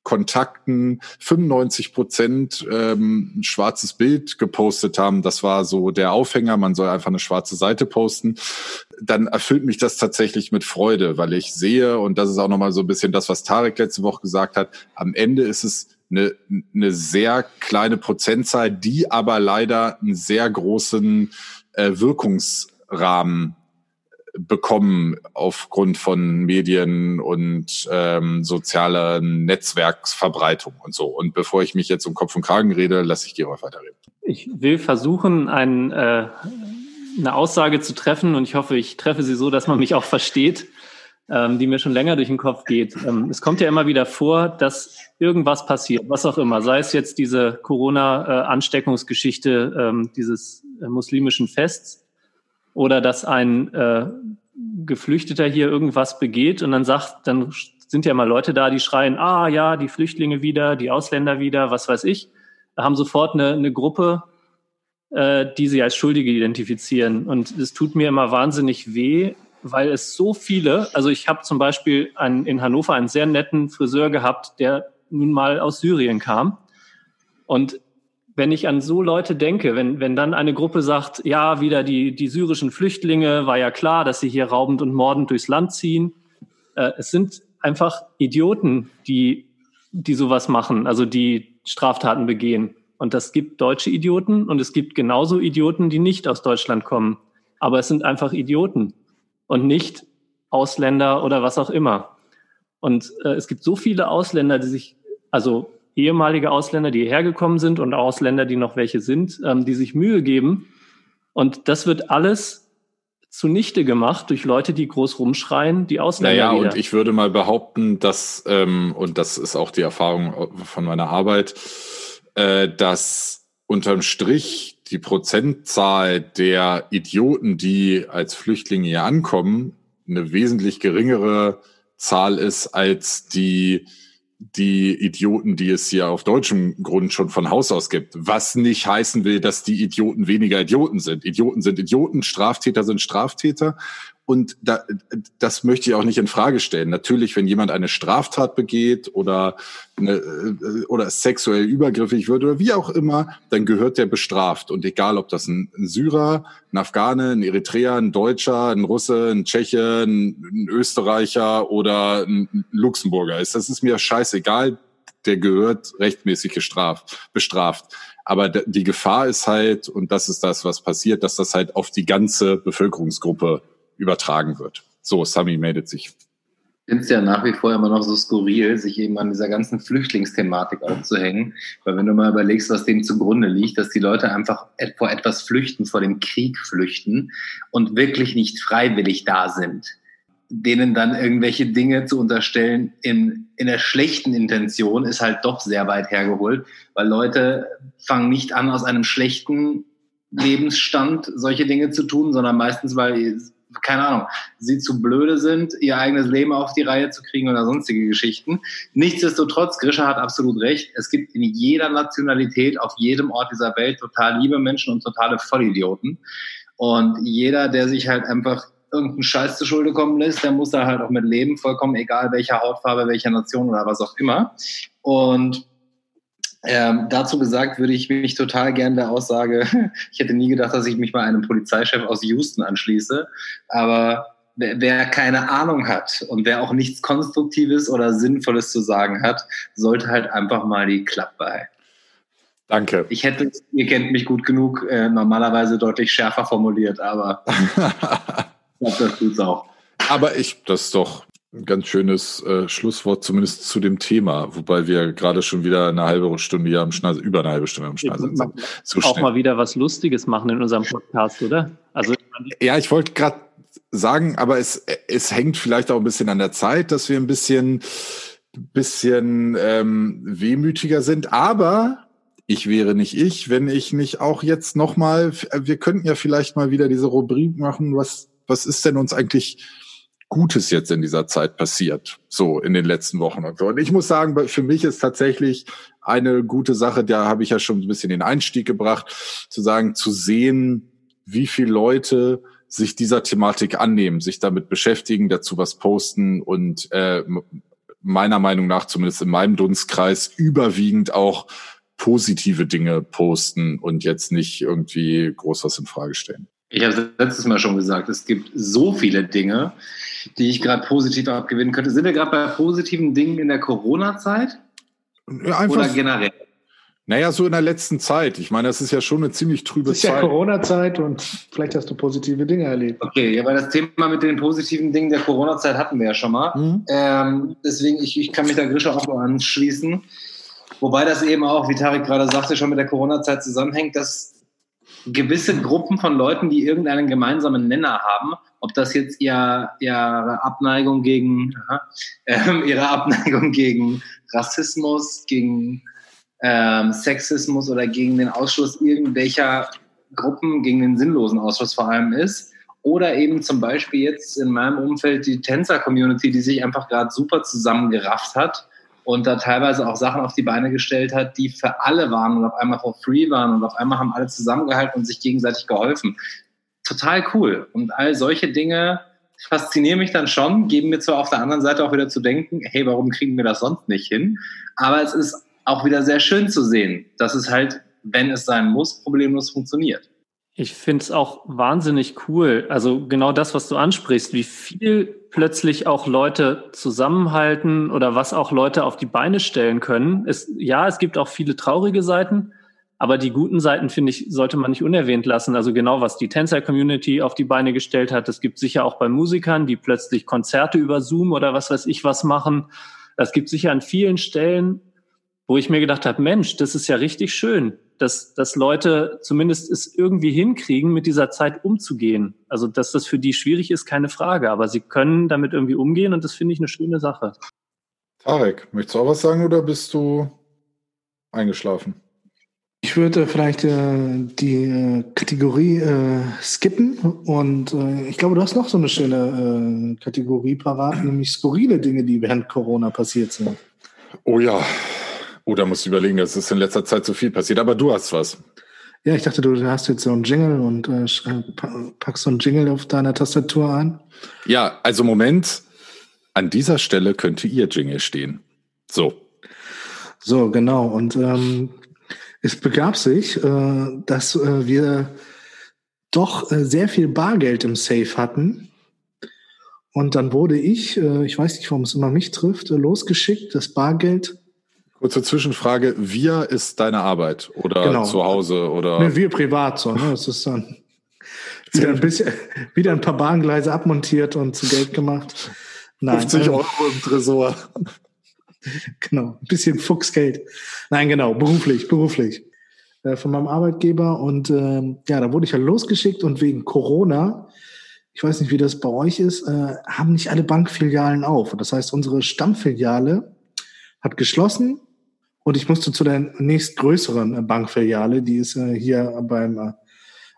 Kontakten 95 Prozent ähm, ein schwarzes Bild gepostet haben. Das war so der Aufhänger. Man soll einfach eine schwarze Seite posten. Dann erfüllt mich das tatsächlich mit Freude, weil ich sehe, und das ist auch nochmal so ein bisschen das, was Tarek letzte Woche gesagt hat, am Ende ist es eine, eine sehr kleine Prozentzahl, die aber leider einen sehr großen äh, Wirkungsrahmen bekommen aufgrund von Medien und ähm, sozialer Netzwerksverbreitung und so. Und bevor ich mich jetzt um Kopf und Kragen rede, lasse ich Gerolf weiterreden. Ich will versuchen, ein, äh, eine Aussage zu treffen und ich hoffe, ich treffe sie so, dass man mich auch versteht, ähm, die mir schon länger durch den Kopf geht. Ähm, es kommt ja immer wieder vor, dass irgendwas passiert, was auch immer, sei es jetzt diese Corona-Ansteckungsgeschichte ähm, dieses äh, muslimischen Fests oder dass ein äh, Geflüchteter hier irgendwas begeht und dann sagt, dann sind ja mal Leute da, die schreien, ah ja, die Flüchtlinge wieder, die Ausländer wieder, was weiß ich, haben sofort eine, eine Gruppe, äh, die sie als Schuldige identifizieren. Und es tut mir immer wahnsinnig weh, weil es so viele, also ich habe zum Beispiel einen, in Hannover einen sehr netten Friseur gehabt, der nun mal aus Syrien kam. Und wenn ich an so Leute denke, wenn, wenn dann eine Gruppe sagt, ja, wieder die, die syrischen Flüchtlinge, war ja klar, dass sie hier raubend und mordend durchs Land ziehen. Äh, es sind einfach Idioten, die, die sowas machen, also die Straftaten begehen. Und das gibt deutsche Idioten und es gibt genauso Idioten, die nicht aus Deutschland kommen. Aber es sind einfach Idioten und nicht Ausländer oder was auch immer. Und äh, es gibt so viele Ausländer, die sich, also ehemalige Ausländer, die hierher gekommen sind und Ausländer, die noch welche sind, ähm, die sich Mühe geben. Und das wird alles zunichte gemacht durch Leute, die groß rumschreien, die Ausländer. Naja, wieder. und ich würde mal behaupten, dass, ähm, und das ist auch die Erfahrung von meiner Arbeit, äh, dass unterm Strich die Prozentzahl der Idioten, die als Flüchtlinge hier ankommen, eine wesentlich geringere Zahl ist als die die Idioten, die es hier auf deutschem Grund schon von Haus aus gibt. Was nicht heißen will, dass die Idioten weniger Idioten sind. Idioten sind Idioten, Straftäter sind Straftäter. Und da, das möchte ich auch nicht in Frage stellen. Natürlich, wenn jemand eine Straftat begeht oder eine, äh, oder sexuell übergriffig wird oder wie auch immer, dann gehört der bestraft. Und egal, ob das ein, Syrer, ein Afghane, ein Eritreer, ein Deutscher, ein Russe, ein Tscheche, ein, ein Österreicher oder ein Luxemburger ist, das ist mir scheißegal. Der gehört rechtmäßig gestraft, bestraft. Aber die Gefahr ist halt, und das ist das, was passiert, dass das halt auf die ganze Bevölkerungsgruppe übertragen wird. So, Sami meldet sich. Ich finde es ja nach wie vor immer noch so skurril, sich eben an dieser ganzen Flüchtlingsthematik aufzuhängen. Weil wenn du mal überlegst, was dem zugrunde liegt, dass die Leute einfach vor etwas flüchten, vor dem Krieg flüchten und wirklich nicht freiwillig da sind denen dann irgendwelche Dinge zu unterstellen in, in der schlechten Intention ist halt doch sehr weit hergeholt, weil Leute fangen nicht an, aus einem schlechten Lebensstand solche Dinge zu tun, sondern meistens, weil, keine Ahnung, sie zu blöde sind, ihr eigenes Leben auf die Reihe zu kriegen oder sonstige Geschichten. Nichtsdestotrotz, Grisha hat absolut recht, es gibt in jeder Nationalität, auf jedem Ort dieser Welt total liebe Menschen und totale Vollidioten. Und jeder, der sich halt einfach irgendeinen Scheiß zu Schulde kommen lässt, der muss da halt auch mit leben, vollkommen egal welcher Hautfarbe, welcher Nation oder was auch immer. Und ähm, dazu gesagt würde ich mich total gern der Aussage, ich hätte nie gedacht, dass ich mich mal einem Polizeichef aus Houston anschließe, aber wer, keine Ahnung hat und wer auch nichts Konstruktives oder Sinnvolles zu sagen hat, sollte halt einfach mal die Klappe halten. Danke. Ich hätte, ihr kennt mich gut genug, äh, normalerweise deutlich schärfer formuliert, aber glaube, das tut's auch. Aber ich, das ist doch ein ganz schönes äh, Schlusswort, zumindest zu dem Thema, wobei wir gerade schon wieder eine halbe Stunde hier am Schnase, über eine halbe Stunde am Schnase sind. So auch mal wieder was Lustiges machen in unserem Podcast, oder? Also ja, ich wollte gerade sagen, aber es, es hängt vielleicht auch ein bisschen an der Zeit, dass wir ein bisschen, bisschen ähm, wehmütiger sind. Aber ich wäre nicht ich, wenn ich nicht auch jetzt noch mal, wir könnten ja vielleicht mal wieder diese Rubrik machen, was was ist denn uns eigentlich Gutes jetzt in dieser Zeit passiert, so in den letzten Wochen und so. Und ich muss sagen, für mich ist tatsächlich eine gute Sache, da habe ich ja schon ein bisschen den Einstieg gebracht, zu sagen, zu sehen, wie viele Leute sich dieser Thematik annehmen, sich damit beschäftigen, dazu was posten und äh, meiner Meinung nach zumindest in meinem Dunstkreis überwiegend auch positive Dinge posten und jetzt nicht irgendwie groß was in Frage stellen. Ich habe letztes Mal schon gesagt, es gibt so viele Dinge, die ich gerade positiv abgewinnen könnte. Sind wir gerade bei positiven Dingen in der Corona-Zeit? Ja, Oder generell? Naja, so in der letzten Zeit. Ich meine, das ist ja schon eine ziemlich trübe Zeit. Es ist ja Corona-Zeit und vielleicht hast du positive Dinge erlebt. Okay, ja, weil das Thema mit den positiven Dingen der Corona-Zeit hatten wir ja schon mal. Mhm. Ähm, deswegen, ich, ich kann mich da Grisha auch anschließen. Wobei das eben auch, wie Tarek gerade sagte, schon mit der Corona-Zeit zusammenhängt, dass gewisse Gruppen von Leuten, die irgendeinen gemeinsamen Nenner haben, ob das jetzt ihr, ihre Abneigung gegen äh, ihre Abneigung gegen Rassismus, gegen ähm, Sexismus oder gegen den Ausschluss irgendwelcher Gruppen, gegen den sinnlosen Ausschluss vor allem ist. Oder eben zum Beispiel jetzt in meinem Umfeld die Tänzer-Community, die sich einfach gerade super zusammengerafft hat und da teilweise auch Sachen auf die Beine gestellt hat, die für alle waren und auf einmal for free waren und auf einmal haben alle zusammengehalten und sich gegenseitig geholfen. Total cool. Und all solche Dinge faszinieren mich dann schon, geben mir zwar auf der anderen Seite auch wieder zu denken, hey, warum kriegen wir das sonst nicht hin? Aber es ist auch wieder sehr schön zu sehen, dass es halt, wenn es sein muss, problemlos funktioniert. Ich finde es auch wahnsinnig cool. Also genau das, was du ansprichst, wie viel plötzlich auch Leute zusammenhalten oder was auch Leute auf die Beine stellen können. Es, ja, es gibt auch viele traurige Seiten, aber die guten Seiten, finde ich, sollte man nicht unerwähnt lassen. Also genau, was die Tänzer-Community auf die Beine gestellt hat. Es gibt sicher auch bei Musikern, die plötzlich Konzerte über Zoom oder was weiß ich was machen. Das gibt sicher an vielen Stellen, wo ich mir gedacht habe, Mensch, das ist ja richtig schön dass, dass Leute zumindest es irgendwie hinkriegen, mit dieser Zeit umzugehen. Also, dass das für die schwierig ist, keine Frage, aber sie können damit irgendwie umgehen und das finde ich eine schöne Sache. Tarek, möchtest du auch was sagen oder bist du eingeschlafen? Ich würde vielleicht äh, die äh, Kategorie äh, skippen und äh, ich glaube, du hast noch so eine schöne äh, Kategorie parat, nämlich skurrile Dinge, die während Corona passiert sind. Oh ja, Oh, da musst du überlegen, das ist in letzter Zeit so viel passiert, aber du hast was. Ja, ich dachte, du hast jetzt so einen Jingle und äh, äh packst so einen Jingle auf deiner Tastatur ein. Ja, also Moment, an dieser Stelle könnte ihr Jingle stehen. So. So, genau. Und ähm, es begab sich, äh, dass äh, wir doch äh, sehr viel Bargeld im Safe hatten. Und dann wurde ich, äh, ich weiß nicht, warum es immer mich trifft, äh, losgeschickt, das Bargeld Kurze Zwischenfrage, wir ist deine Arbeit oder genau. zu Hause oder? Nee, wir privat so, ne? Das ist dann wieder ein bisschen, wieder ein paar Bahngleise abmontiert und zu Geld gemacht. Nein, 50 Euro im Tresor. Genau, ein bisschen Fuchsgeld. Nein, genau, beruflich, beruflich. Äh, von meinem Arbeitgeber und ähm, ja, da wurde ich ja losgeschickt und wegen Corona, ich weiß nicht, wie das bei euch ist, äh, haben nicht alle Bankfilialen auf. Das heißt, unsere Stammfiliale hat geschlossen und ich musste zu der nächstgrößeren äh, Bankfiliale, die ist äh, hier beim äh,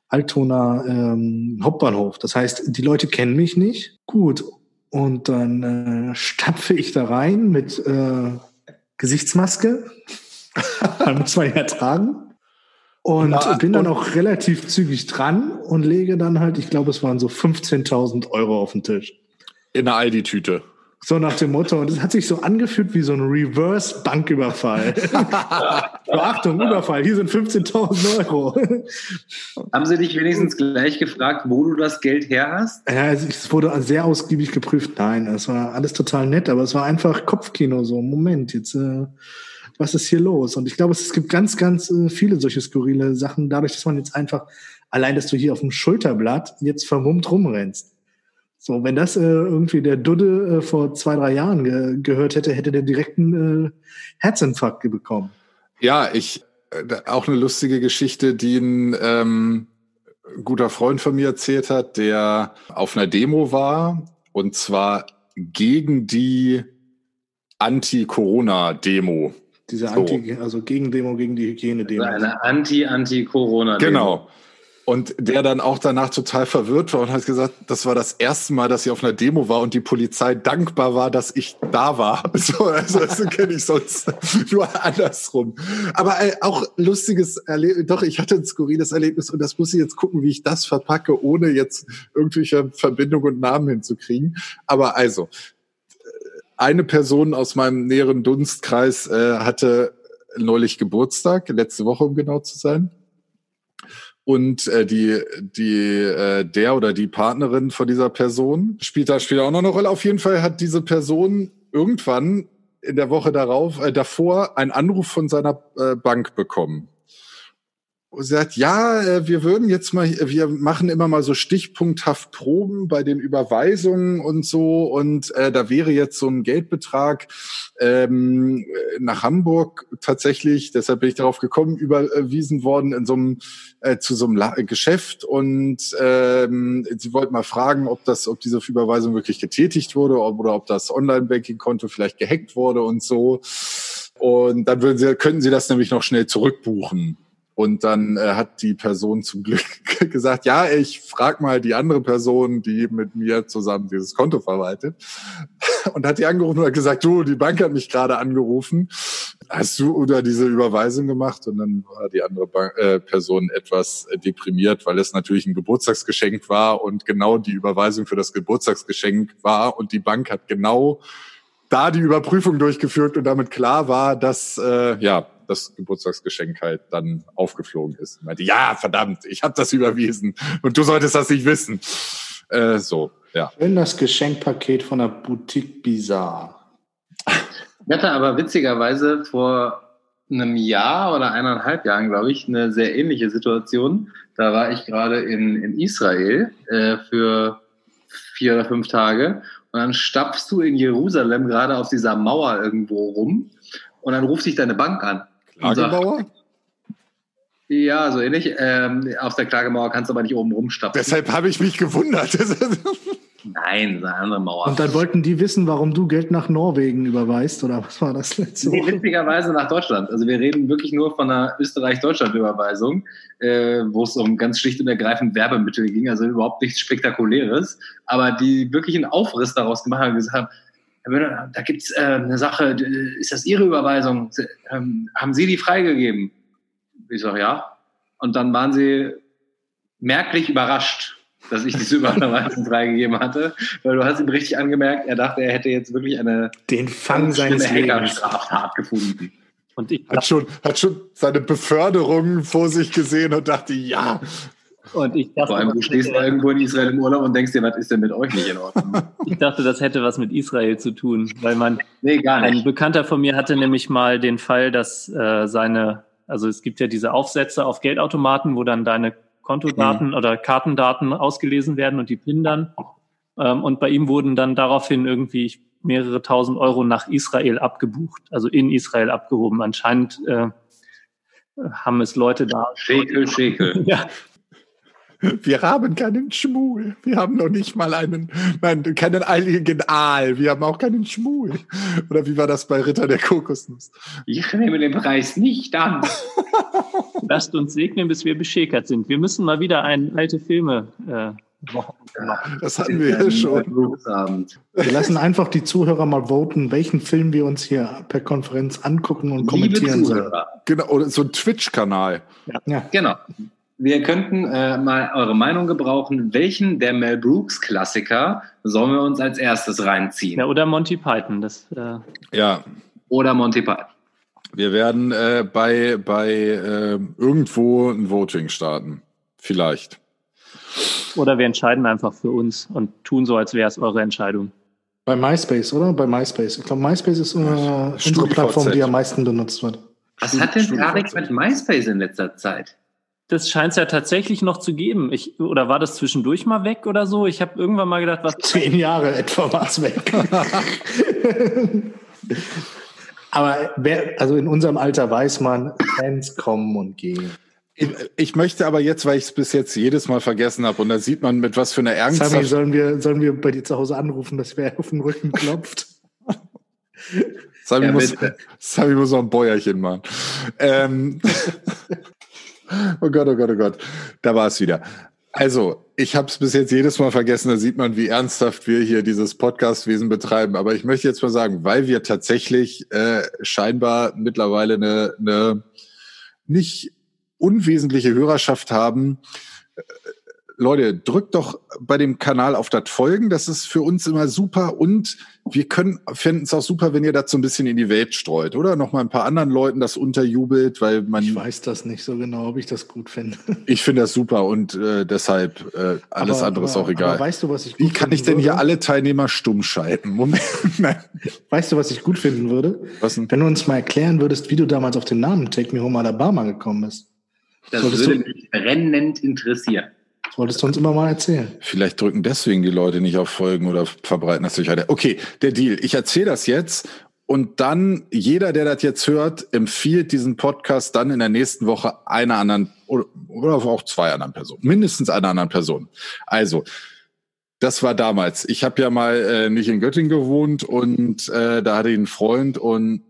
Altona ähm, Hauptbahnhof. Das heißt, die Leute kennen mich nicht. Gut. Und dann äh, stapfe ich da rein mit äh, Gesichtsmaske. Man muss man ja tragen. Und ja, bin dann auch relativ zügig dran und lege dann halt, ich glaube, es waren so 15.000 Euro auf den Tisch. In der Aldi-Tüte. So nach dem Motto. Und es hat sich so angefühlt wie so ein Reverse-Banküberfall. Achtung, Überfall, hier sind 15.000 Euro. Haben Sie dich wenigstens gleich gefragt, wo du das Geld her hast? Ja, es wurde sehr ausgiebig geprüft. Nein, es war alles total nett, aber es war einfach Kopfkino. So, Moment, jetzt, äh, was ist hier los? Und ich glaube, es gibt ganz, ganz äh, viele solche skurrile Sachen, dadurch, dass man jetzt einfach, allein, dass du hier auf dem Schulterblatt jetzt vermummt rumrennst. So, wenn das äh, irgendwie der Dudde äh, vor zwei, drei Jahren ge gehört hätte, hätte der direkt einen äh, Herzinfarkt bekommen. Ja, ich äh, auch eine lustige Geschichte, die ein ähm, guter Freund von mir erzählt hat, der auf einer Demo war und zwar gegen die Anti-Corona-Demo. Diese Anti, so. also Gegen-Demo gegen die Hygiene-Demo. Eine Anti-Anti-Corona-Demo. Genau. Und der dann auch danach total verwirrt war und hat gesagt, das war das erste Mal, dass ich auf einer Demo war und die Polizei dankbar war, dass ich da war. So, also das kenne ich sonst nur andersrum. Aber äh, auch lustiges Erlebnis, doch, ich hatte ein skurriles Erlebnis und das muss ich jetzt gucken, wie ich das verpacke, ohne jetzt irgendwelche Verbindungen und Namen hinzukriegen. Aber also, eine Person aus meinem näheren Dunstkreis äh, hatte neulich Geburtstag, letzte Woche, um genau zu sein und äh, die die äh, der oder die Partnerin von dieser Person spielt da spielt auch noch eine Rolle. Auf jeden Fall hat diese Person irgendwann in der Woche darauf äh, davor einen Anruf von seiner äh, Bank bekommen sagt, ja, äh, wir würden jetzt mal, wir machen immer mal so stichpunkthaft Proben bei den Überweisungen und so und äh, da wäre jetzt so ein Geldbetrag ähm, nach Hamburg tatsächlich, deshalb bin ich darauf gekommen, überwiesen worden in so einem äh, zu so einem La Geschäft und ähm, sie wollten mal fragen, ob das, ob diese Überweisung wirklich getätigt wurde oder ob das Online-Banking-Konto vielleicht gehackt wurde und so. Und dann würden sie, könnten sie das nämlich noch schnell zurückbuchen. Und dann äh, hat die Person zum Glück gesagt, ja, ich frag mal die andere Person, die mit mir zusammen dieses Konto verwaltet. Und hat die angerufen und hat gesagt, du, die Bank hat mich gerade angerufen. Hast du oder diese Überweisung gemacht? Und dann war die andere Bank, äh, Person etwas äh, deprimiert, weil es natürlich ein Geburtstagsgeschenk war und genau die Überweisung für das Geburtstagsgeschenk war. Und die Bank hat genau da die Überprüfung durchgeführt und damit klar war, dass äh, ja das Geburtstagsgeschenk halt dann aufgeflogen ist. Ich meinte, ja, verdammt, ich habe das überwiesen und du solltest das nicht wissen. Äh, so, ja. Schön das Geschenkpaket von der Boutique Bizarre. Ich hatte aber witzigerweise vor einem Jahr oder eineinhalb Jahren, glaube ich, eine sehr ähnliche Situation. Da war ich gerade in, in Israel äh, für vier oder fünf Tage und dann stapfst du in Jerusalem gerade auf dieser Mauer irgendwo rum und dann ruft dich deine Bank an. Klagemauer? Ja, so ähnlich. Ähm, auf der Klagemauer kannst du aber nicht oben rumstapfen. Deshalb habe ich mich gewundert. Nein, eine andere Mauer. Und dann wollten die wissen, warum du Geld nach Norwegen überweist, oder was war das letzte nee, witzigerweise nach Deutschland. Also wir reden wirklich nur von einer Österreich-Deutschland-Überweisung, äh, wo es um ganz schlicht und ergreifend Werbemittel ging, also überhaupt nichts Spektakuläres, aber die wirklich einen Aufriss daraus gemacht haben und gesagt haben, Da gibt's äh, eine Sache, ist das Ihre Überweisung? Ähm, haben Sie die freigegeben? Ich sage, ja. Und dann waren sie merklich überrascht, dass ich diese Überweisung freigegeben hatte, weil du hast ihm richtig angemerkt, er dachte, er hätte jetzt wirklich eine den Fang seines Hackerstraftat gefunden. Und ich hat schon, hat schon seine Beförderung vor sich gesehen und dachte, ja. Und ich dachte, Vor allem, du stehst hätte, irgendwo in Israel im Urlaub und denkst dir, was ist denn mit euch nicht in Ordnung? ich dachte, das hätte was mit Israel zu tun, weil man, nee, gar nicht. ein Bekannter von mir hatte nämlich mal den Fall, dass äh, seine, also es gibt ja diese Aufsätze auf Geldautomaten, wo dann deine Kontodaten mhm. oder Kartendaten ausgelesen werden und die PIN dann. Ähm, und bei ihm wurden dann daraufhin irgendwie mehrere tausend Euro nach Israel abgebucht, also in Israel abgehoben. Anscheinend äh, haben es Leute da. Schekel, Schekel. ja. Wir haben keinen Schmuel. Wir haben noch nicht mal einen, nein, keinen eiligen Aal. Wir haben auch keinen Schmuel. Oder wie war das bei Ritter der Kokosnuss? Ich nehme den Preis nicht an. Lasst uns segnen, bis wir beschäkert sind. Wir müssen mal wieder ein alte Filme äh, das hatten wir ja schon. Wir lassen einfach die Zuhörer mal voten, welchen Film wir uns hier per Konferenz angucken und kommentieren sollen. Genau, oder so ein Twitch-Kanal. Ja. ja. Genau. Wir könnten äh, mal eure Meinung gebrauchen. Welchen der Mel Brooks Klassiker sollen wir uns als erstes reinziehen? Ja, oder Monty Python. Das, äh ja. Oder Monty Python. Wir werden äh, bei, bei äh, irgendwo ein Voting starten. Vielleicht. Oder wir entscheiden einfach für uns und tun so, als wäre es eure Entscheidung. Bei MySpace, oder? Bei MySpace. Ich glaube, MySpace ist unsere, Plattform, die am meisten benutzt wird. Was hat denn Tarek mit MySpace in letzter Zeit? Das scheint es ja tatsächlich noch zu geben. Ich, oder war das zwischendurch mal weg oder so? Ich habe irgendwann mal gedacht, was. Zehn Jahre etwa war es weg. Aber wer, also in unserem Alter weiß man, Fans kommen und gehen. Ich, möchte aber jetzt, weil ich es bis jetzt jedes Mal vergessen habe, und da sieht man, mit was für einer Ernst. Sami, sollen wir, sollen wir bei dir zu Hause anrufen, dass wer auf den Rücken klopft? Sami, ja, muss, Sami muss noch ein Bäuerchen machen. ähm, oh Gott, oh Gott, oh Gott. Da war es wieder. Also, ich habe es bis jetzt jedes Mal vergessen, da sieht man, wie ernsthaft wir hier dieses Podcastwesen betreiben. Aber ich möchte jetzt mal sagen, weil wir tatsächlich äh, scheinbar mittlerweile eine, eine nicht unwesentliche Hörerschaft haben, Leute, drückt doch bei dem Kanal auf das Folgen. Das ist für uns immer super. Und wir können, fänden es auch super, wenn ihr das so ein bisschen in die Welt streut, oder? Noch mal ein paar anderen Leuten das unterjubelt, weil man. Ich weiß das nicht so genau, ob ich das gut finde. Ich finde das super und äh, deshalb äh, alles aber, andere ist auch egal. weißt du, was ich gut Wie kann ich denn würde? hier alle Teilnehmer stumm schalten? Moment. weißt du, was ich gut finden würde? Was denn? Wenn du uns mal erklären würdest, wie du damals auf den Namen Take Me Home Alabama gekommen bist. Das Solltest würde mich brennend interessieren. Wolltest du uns immer mal erzählen. Vielleicht drücken deswegen die Leute nicht auf Folgen oder verbreiten das durch weiter. Okay, der Deal. Ich erzähle das jetzt und dann jeder, der das jetzt hört, empfiehlt diesen Podcast dann in der nächsten Woche einer anderen oder, oder auch zwei anderen Personen. Mindestens einer anderen Person. Also, das war damals. Ich habe ja mal äh, nicht in Göttingen gewohnt und äh, da hatte ich einen Freund und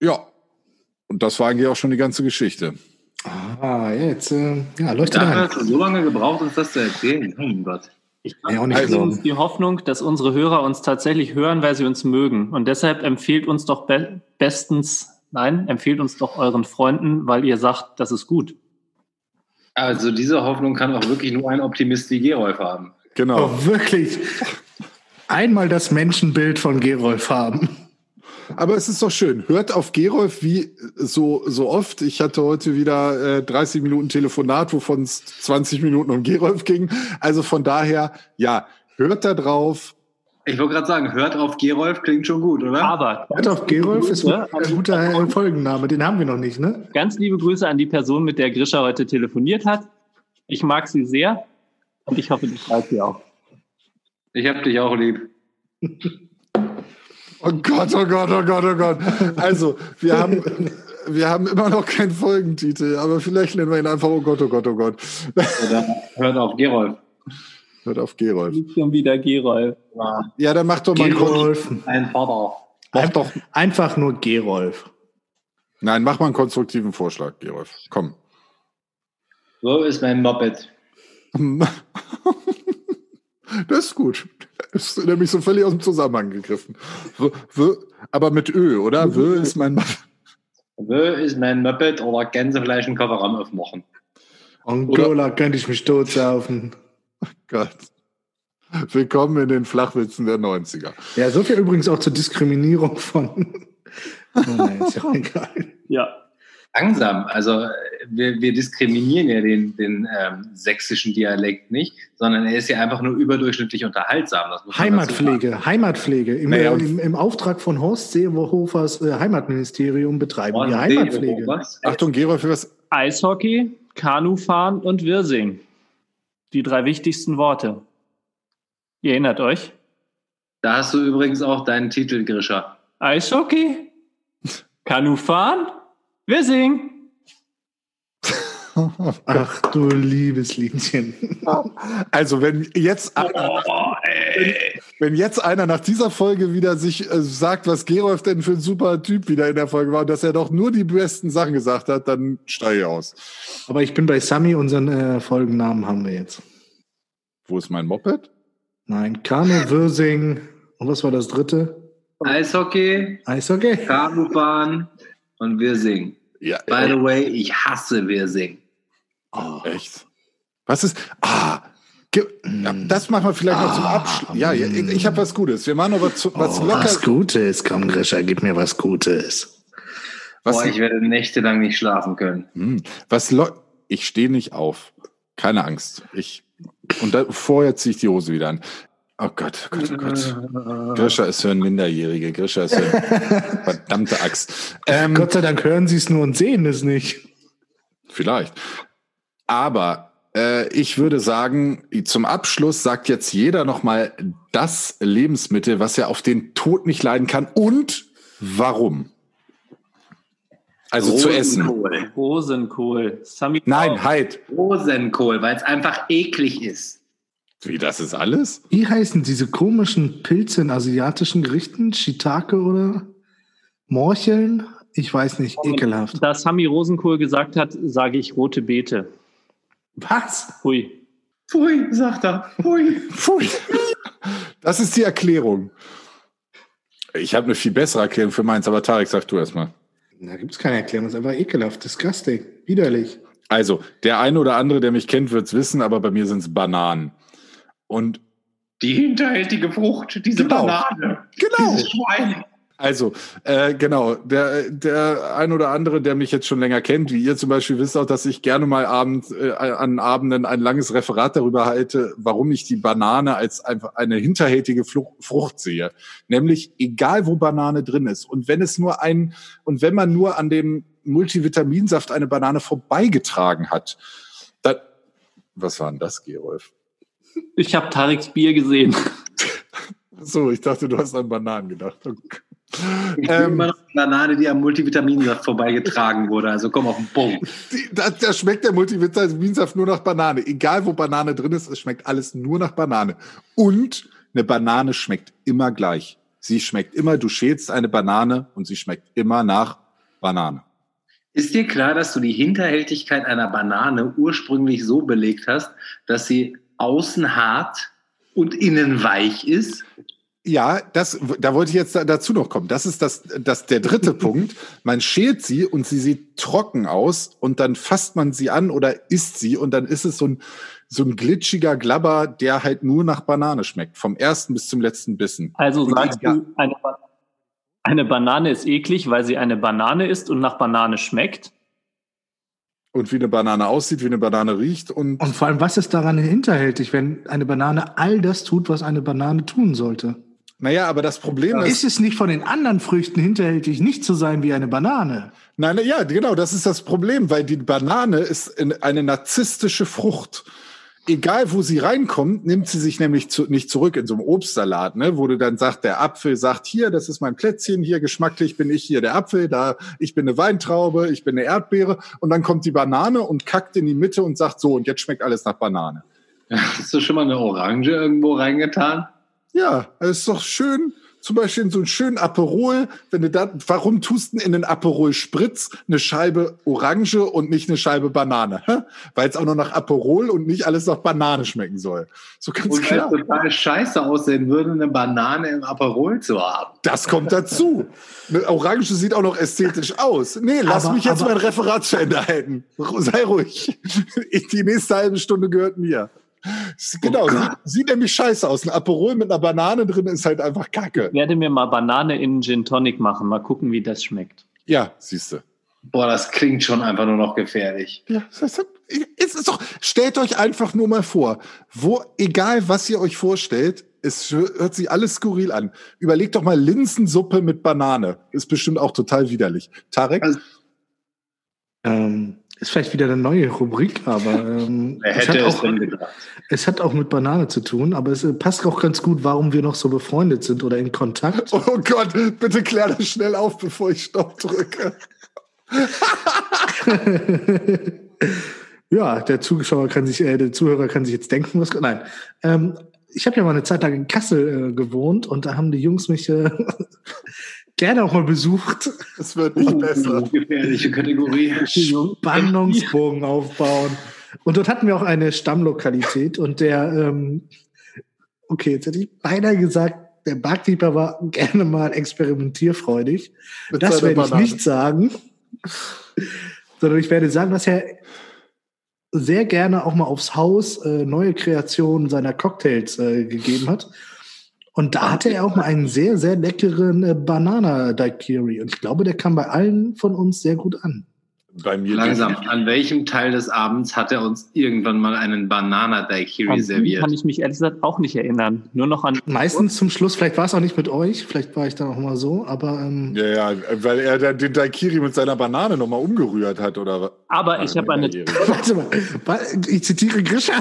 ja, und das war eigentlich auch schon die ganze Geschichte. Ah, jetzt äh, ja, leuchtet da hast du so lange gebraucht, uns das zu erzählen. Oh Gott. Ich kann auch nicht also die Hoffnung, dass unsere Hörer uns tatsächlich hören, weil sie uns mögen. Und deshalb empfehlt uns doch be bestens, nein, empfehlt uns doch euren Freunden, weil ihr sagt, das ist gut. Also diese Hoffnung kann auch wirklich nur ein Optimist wie Gerolf haben. Genau. Oh, wirklich. Einmal das Menschenbild von Gerolf haben. Aber es ist doch schön. Hört auf Gerolf wie so, so oft. Ich hatte heute wieder äh, 30 Minuten Telefonat, wovon es 20 Minuten um Gerolf ging. Also von daher, ja, hört da drauf. Ich wollte gerade sagen, hört auf Gerolf klingt schon gut, oder? Aber hört auf Gerolf ist ein guter Folgenname, den haben wir noch nicht, ne? Ganz liebe Grüße an die Person, mit der Grisha heute telefoniert hat. Ich mag sie sehr und ich hoffe, du schreibst sie auch. Ich hab dich auch lieb. Oh Gott, oh Gott, oh Gott, oh Gott. Also, wir haben, wir haben immer noch keinen Folgentitel, aber vielleicht nennen wir ihn einfach Oh Gott, oh Gott, oh Gott. Oder hört auf Gerolf. Hört auf Gerolf. Schon wieder Gerolf. Ja, dann mach doch mal Gerolf. Ein Vater. Mach doch. Einfach nur Gerolf. Nein, mach mal einen konstruktiven Vorschlag, Gerolf. Komm. Wo ist mein Moped? Das ist gut. Das ist nämlich so völlig aus dem Zusammenhang gegriffen. W, w, aber mit Ö, oder? W ist mein Mann. Wo ist mein Moped oder Gänsefleisch im Kofferraum aufmachen? Angola könnte ich mich tot saufen. Oh Gott. Willkommen in den Flachwitzen der 90er. Ja, so viel übrigens auch zur Diskriminierung von. oh nein, ist ja egal. Ja. Langsam. Also wir, wir diskriminieren ja den, den ähm, sächsischen Dialekt nicht, sondern er ist ja einfach nur überdurchschnittlich unterhaltsam. Heimatpflege, Heimatpflege. Im, Naja, im, Im Auftrag von Horst Seehofers äh, Heimatministerium betreiben wir Heimatpflege. was? Achtung, Gero, für was? Eishockey, Kanufahren und Wirsing. Die drei wichtigsten Worte. Ihr erinnert euch? Da hast du übrigens auch deinen Titel, Grisha. Eishockey, Kanufahren, Wirsing. Ach du liebes Liedchen. Also, wenn jetzt, Oh, ey. wenn jetzt einer nach dieser Folge wieder sich äh, sagt, was Gerolf denn für ein super Typ wieder in der Folge war und dass er doch nur die besten Sachen gesagt hat, dann steige ich aus. Aber ich bin bei Sami, unseren äh, Folgennamen haben wir jetzt. Wo ist mein Moped? Nein, Kanu, Wirsing. Und was war das dritte? Eishockey, Eishockey? Kanufahren und wir singen. Ja, By the way, ich hasse wir singen. Oh. echt. Was ist? Ah, ja, das machen wir vielleicht noch zum Ah, Abschluss. Ja, ich, ich habe was Gutes. Wir machen aber zu, was oh, locker. was Gutes, komm, Grisha, gib mir was Gutes. Was, Boah, ich werde nächtelang nicht schlafen können. Hm, was lo ich stehe nicht auf. Keine Angst. Ich und da, vorher ziehe ich die Hose wieder an. Oh Gott, oh Gott, oh Gott. Grisha ist für ein Minderjährige. Grisha ist für ein verdammte Axt. Ähm, Gott sei Dank hören sie es nur und sehen es nicht. Vielleicht. Aber äh, ich würde sagen, zum Abschluss sagt jetzt jeder nochmal das Lebensmittel, was er auf den Tod nicht leiden kann und warum. Also zu essen. Rosenkohl. Rosenkohl. Sami Nein, halt. Rosenkohl, weil es einfach eklig ist. Wie, das ist alles? Wie heißen diese komischen Pilze in asiatischen Gerichten? Shiitake oder Morcheln? Ich weiß nicht, ekelhaft. Da Sami Rosenkohl gesagt hat, sage ich rote Beete. Was? Hui. Pfui, sagt er. Pfui. Pfui. Das ist die Erklärung. Ich habe eine viel bessere Erklärung für meins, aber Tarek, sag du erst mal. Da gibt es keine Erklärung, das ist einfach ekelhaft, disgusting, widerlich. Also, der eine oder andere, der mich kennt, wird's wissen, aber bei mir sind's Bananen. Und Die hinterhältige Frucht, diese Genau. Banane. Genau. Dieses Schwein. Also, äh, genau, der, der ein oder andere, der mich jetzt schon länger kennt, wie ihr zum Beispiel wisst auch, dass ich gerne mal abend, äh, an Abenden ein langes Referat darüber halte, warum ich die Banane als einfach eine hinterhältige Frucht sehe. Nämlich, egal wo Banane drin ist. Und wenn es nur ein, und wenn man nur an dem Multivitaminsaft eine Banane vorbeigetragen hat, dann, was war denn das, Gerolf? Ich habe Tareks Bier gesehen. So, ich dachte, du hast an Bananen gedacht. Okay. Ich Ähm. immer noch eine Banane, die am Multivitaminsaft vorbeigetragen wurde. Also komm auf den Punkt. Da, da schmeckt der Multivitaminsaft nur nach Banane. Egal, wo Banane drin ist, es schmeckt alles nur nach Banane. Und eine Banane schmeckt immer gleich. Sie schmeckt immer, du schälst eine Banane und sie schmeckt immer nach Banane. Ist dir klar, dass du die Hinterhältigkeit einer Banane ursprünglich so belegt hast, dass sie außen hart und innen weich ist? Ja, das, da wollte ich jetzt da- dazu noch kommen. Das ist das, das der dritte Punkt. Man schält sie und sie sieht trocken aus und dann fasst man sie an oder isst sie und dann ist es so ein, so ein glitschiger Glabber, der halt nur nach Banane schmeckt. Vom ersten bis zum letzten Bissen. Also Und sagst du, eine, Ba- eine Banane ist eklig, weil sie eine Banane ist und nach Banane schmeckt? Und wie eine Banane aussieht, wie eine Banane riecht und, Und vor allem, was ist daran hinterhältig, wenn eine Banane all das tut, was eine Banane tun sollte? naja, aber das Problem ist, Ist es nicht von den anderen Früchten hinterhältig, nicht zu sein wie eine Banane? nein, ja, genau, das ist das Problem, weil die Banane ist in- eine narzisstische Frucht. Egal, wo sie reinkommt, nimmt sie sich nämlich zu, nicht zurück in so einem Obstsalat, ne, wo du dann sagt, der Apfel sagt, hier, das ist mein Plätzchen, hier geschmacklich bin ich hier der Apfel, da ich bin eine Weintraube, ich bin eine Erdbeere und dann kommt die Banane und kackt in die Mitte und sagt so und jetzt schmeckt alles nach Banane. Hast du schon mal eine Orange irgendwo reingetan? Ja, es ist doch schön zum Beispiel in so einen schönen Aperol, wenn du da, warum tust du in den Aperol Spritz eine Scheibe Orange und nicht eine Scheibe Banane? Weil es auch noch nach Aperol und nicht alles nach Banane schmecken soll. So ganz und klar. Und total scheiße aussehen würde, eine Banane im Aperol zu haben. Das kommt dazu. Eine Orange sieht auch noch ästhetisch aus. Nee, lass aber, mich jetzt aber, mein Referat zu Ende halten. Sei ruhig. Die nächste halbe Stunde gehört mir. Genau, oh sieht, nämlich scheiße aus. Ein Aperol mit einer Banane drin ist halt einfach kacke. Ich werde mir mal Banane in Gin Tonic machen. Mal gucken, wie das schmeckt. Ja, siehst du. Boah, das klingt schon einfach nur noch gefährlich. Ja, es ist doch, stellt euch einfach nur mal vor, wo, egal was ihr euch vorstellt, es hört sich alles skurril an. Überlegt doch mal Linsensuppe mit Banane. Ist bestimmt auch total widerlich. Tarek? Also, ähm, ist vielleicht wieder eine neue Rubrik, aber ähm, es, hat auch, es hat auch mit Banane zu tun, aber es äh, passt auch ganz gut, warum wir noch so befreundet sind oder in Kontakt. Oh Gott, bitte klär das schnell auf, bevor ich Stopp drücke. ja, der Zuschauer kann sich, äh, der Zuhörer kann sich jetzt denken, was. Nein. Ähm, ich habe ja mal eine Zeit lang in Kassel äh, gewohnt und da haben die Jungs mich äh, gerne auch mal besucht. Es wird nicht uh, besser. Gefährliche Kategorie. Spannungsbogen aufbauen. Und dort hatten wir auch eine Stammlokalität und der, ähm, okay, jetzt hätte ich beinahe gesagt, der Barkeeper war gerne mal experimentierfreudig. Mit das werde ich nicht sagen, sondern ich werde sagen, dass er sehr gerne auch mal aufs Haus äh, neue Kreationen seiner Cocktails äh, gegeben hat. Und da hatte er auch mal einen sehr, sehr leckeren äh, Banana Daiquiri. Und ich glaube, der kam bei allen von uns sehr gut an. Bei mir Langsam, an welchem Teil des Abends hat er uns irgendwann mal einen Banana Daiquiri serviert? Kann ich mich ehrlich gesagt auch nicht erinnern. Nur noch an. Meistens zum Schluss, vielleicht war es auch nicht mit euch, vielleicht war ich da auch mal so, aber. Ähm ja, ja, weil er den Daiquiri mit seiner Banane nochmal umgerührt hat, oder? Aber ich habe eine. Warte mal, ich zitiere Grisha.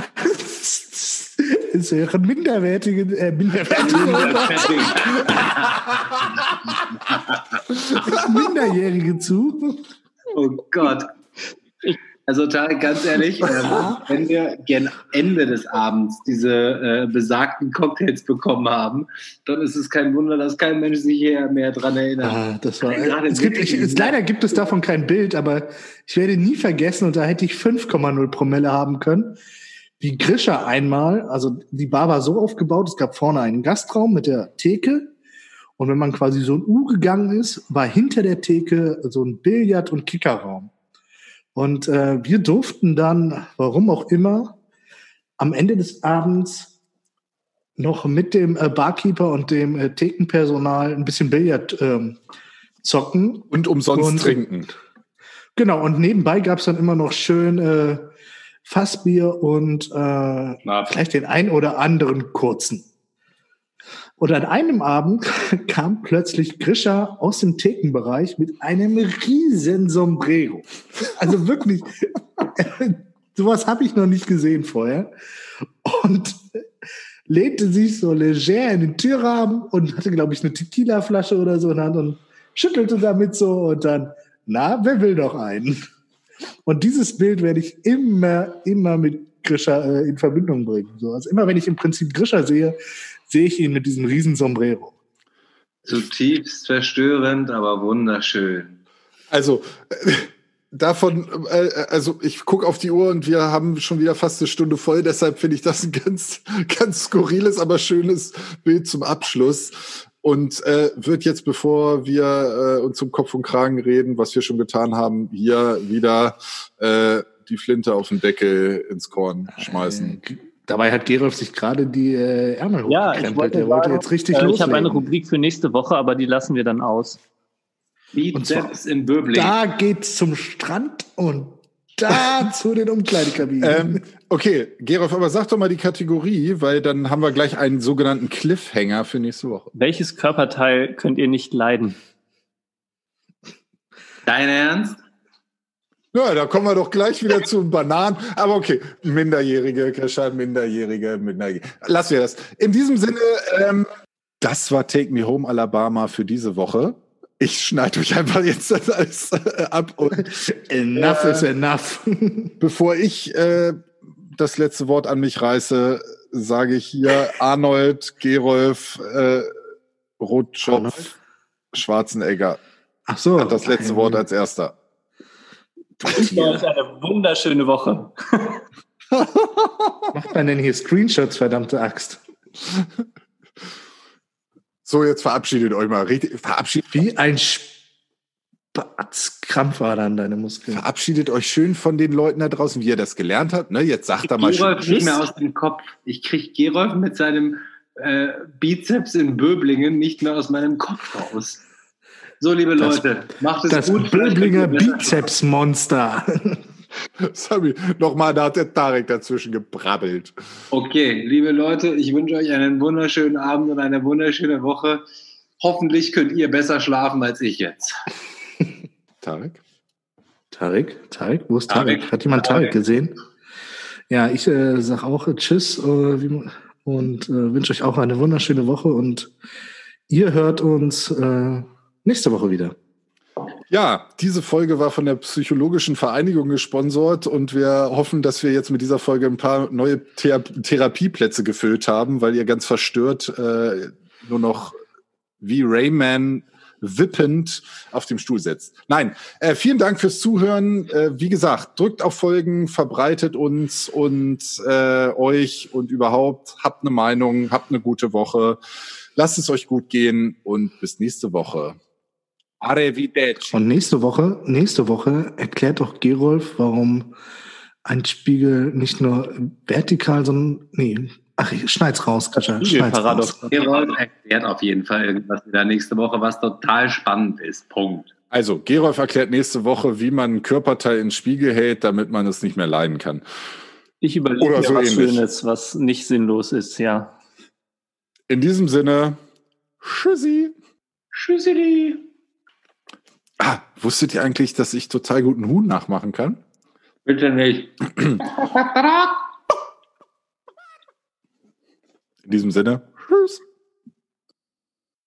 Es wären minderwertige, äh, minderwertige Minderjährige zu. Oh Gott. Also Tarek, ganz ehrlich, ähm, wenn wir gern Ende des Abends diese äh, besagten Cocktails bekommen haben, dann ist es kein Wunder, dass kein Mensch sich hier mehr dran erinnert. Ah, das war, äh, es gibt, ich, es, leider gibt es davon kein Bild, aber ich werde nie vergessen, und da hätte ich 5,0 Promille haben können, wie Grisha einmal, also die Bar war so aufgebaut, es gab vorne einen Gastraum mit der Theke und wenn man quasi so ein U gegangen ist, war hinter der Theke so ein Billard- und Kickerraum. Und äh, wir durften dann, warum auch immer, am Ende des Abends noch mit dem äh, Barkeeper und dem äh, Thekenpersonal ein bisschen Billard ähm, zocken. Und umsonst und, trinken. Genau, und nebenbei gab es dann immer noch schön äh, Fassbier und äh, vielleicht den ein oder anderen kurzen. Und an einem Abend kam plötzlich Grisha aus dem Thekenbereich mit einem riesen Sombrero. Also wirklich, sowas habe ich noch nicht gesehen vorher. Und lehnte sich so leger in den Türrahmen und hatte, glaube ich, eine Tequila-Flasche oder so in der Hand und schüttelte damit so und dann, na, wer will doch einen? Und dieses Bild werde ich immer, immer mit Grisha äh, in Verbindung bringen. So, also immer, wenn ich im Prinzip Grisha sehe, sehe ich ihn mit diesem riesen Sombrero. Zutiefst verstörend, aber wunderschön. Also äh, davon, äh, also ich gucke auf die Uhr und wir haben schon wieder fast eine Stunde voll. Deshalb finde ich das ein ganz, ganz skurriles, aber schönes Bild zum Abschluss. Und äh, wird jetzt, bevor wir äh, uns zum Kopf und Kragen reden, was wir schon getan haben, hier wieder äh, die Flinte auf den Deckel ins Korn schmeißen. Dabei hat Gerolf sich gerade die äh, Ärmel ja, ich wollte, Der wollte jetzt richtig äh, Ich habe eine Rubrik für nächste Woche, aber die lassen wir dann aus. Bizeps im Böbling. Da geht's zum Strand und da zu den Umkleidekabinen. Ähm, okay, Gerolf, aber sag doch mal die Kategorie, weil dann haben wir gleich einen sogenannten Cliffhanger für nächste Woche. Welches Körperteil könnt ihr nicht leiden? Dein Ernst? Ja, da kommen wir doch gleich wieder zu Bananen. Aber okay, Minderjährige, Kescher, Minderjährige, Minderjährige. Lassen wir das. In diesem Sinne, ähm, das war Take Me Home Alabama für diese Woche. Ich schneide euch einfach jetzt das alles äh, ab. Und, enough äh, is enough. bevor ich äh, das letzte Wort an mich reiße, sage ich hier Arnold, Gerolf, äh, Rotschopf Schwarzenegger. Ach so. Hat das letzte Wort als erster. Ich wünsche euch eine wunderschöne Woche. Macht man denn hier Screenshots, verdammte Axt? So, jetzt verabschiedet euch mal. Verabschiedet. Wie ein Spatzkrampfadern, deine Muskeln. Verabschiedet euch schön von den Leuten da draußen, wie ihr das gelernt habt. Ne? Jetzt sagt er mal Gerolf nicht mehr aus dem Kopf. Ich kriege Gerolf mit seinem äh, Bizeps in Böblingen nicht mehr aus meinem Kopf raus. So, liebe das, Leute, macht es das gut. Das Böblinger Bizepsmonster. Sorry, nochmal, da hat der Tarek dazwischen gebrabbelt. Okay, liebe Leute, ich wünsche euch einen wunderschönen Abend und eine wunderschöne Woche. Hoffentlich könnt ihr besser schlafen als ich jetzt. Tarek? Tarek? Tarek? Wo ist Tarek? Tarek? Hat jemand Tarek, Tarek gesehen? Ja, ich äh, sage auch äh, Tschüss äh, und äh, wünsche euch auch eine wunderschöne Woche und ihr hört uns äh, nächste Woche wieder. Ja, diese Folge war von der Psychologischen Vereinigung gesponsert und wir hoffen, dass wir jetzt mit dieser Folge ein paar neue Thera Therapieplätze gefüllt haben, weil ihr ganz verstört äh, nur noch wie Rayman wippend auf dem Stuhl sitzt. Nein, äh, vielen Dank fürs Zuhören. Äh, wie gesagt, drückt auf Folgen, verbreitet uns und äh, euch und überhaupt. Habt eine Meinung, habt eine gute Woche. Lasst es euch gut gehen und bis nächste Woche. Arrivederci. Und nächste Woche, nächste Woche erklärt doch Gerolf, warum ein Spiegel nicht nur vertikal, sondern nee, ach, ich schneid's raus, Kascha. Schneid's raus. Gerolf erklärt auf jeden Fall irgendwas wieder nächste Woche, was total spannend ist. Punkt. Also, Gerolf erklärt nächste Woche, wie man ein Körperteil ins Spiegel hält, damit man es nicht mehr leiden kann. Ich überlege Oder so was ähnlich. Schönes, was nicht sinnlos ist, ja. In diesem Sinne, Tschüssi. Tschüssi. Ah, wusstet ihr eigentlich, dass ich total guten Huhn nachmachen kann? Bitte nicht. In diesem Sinne.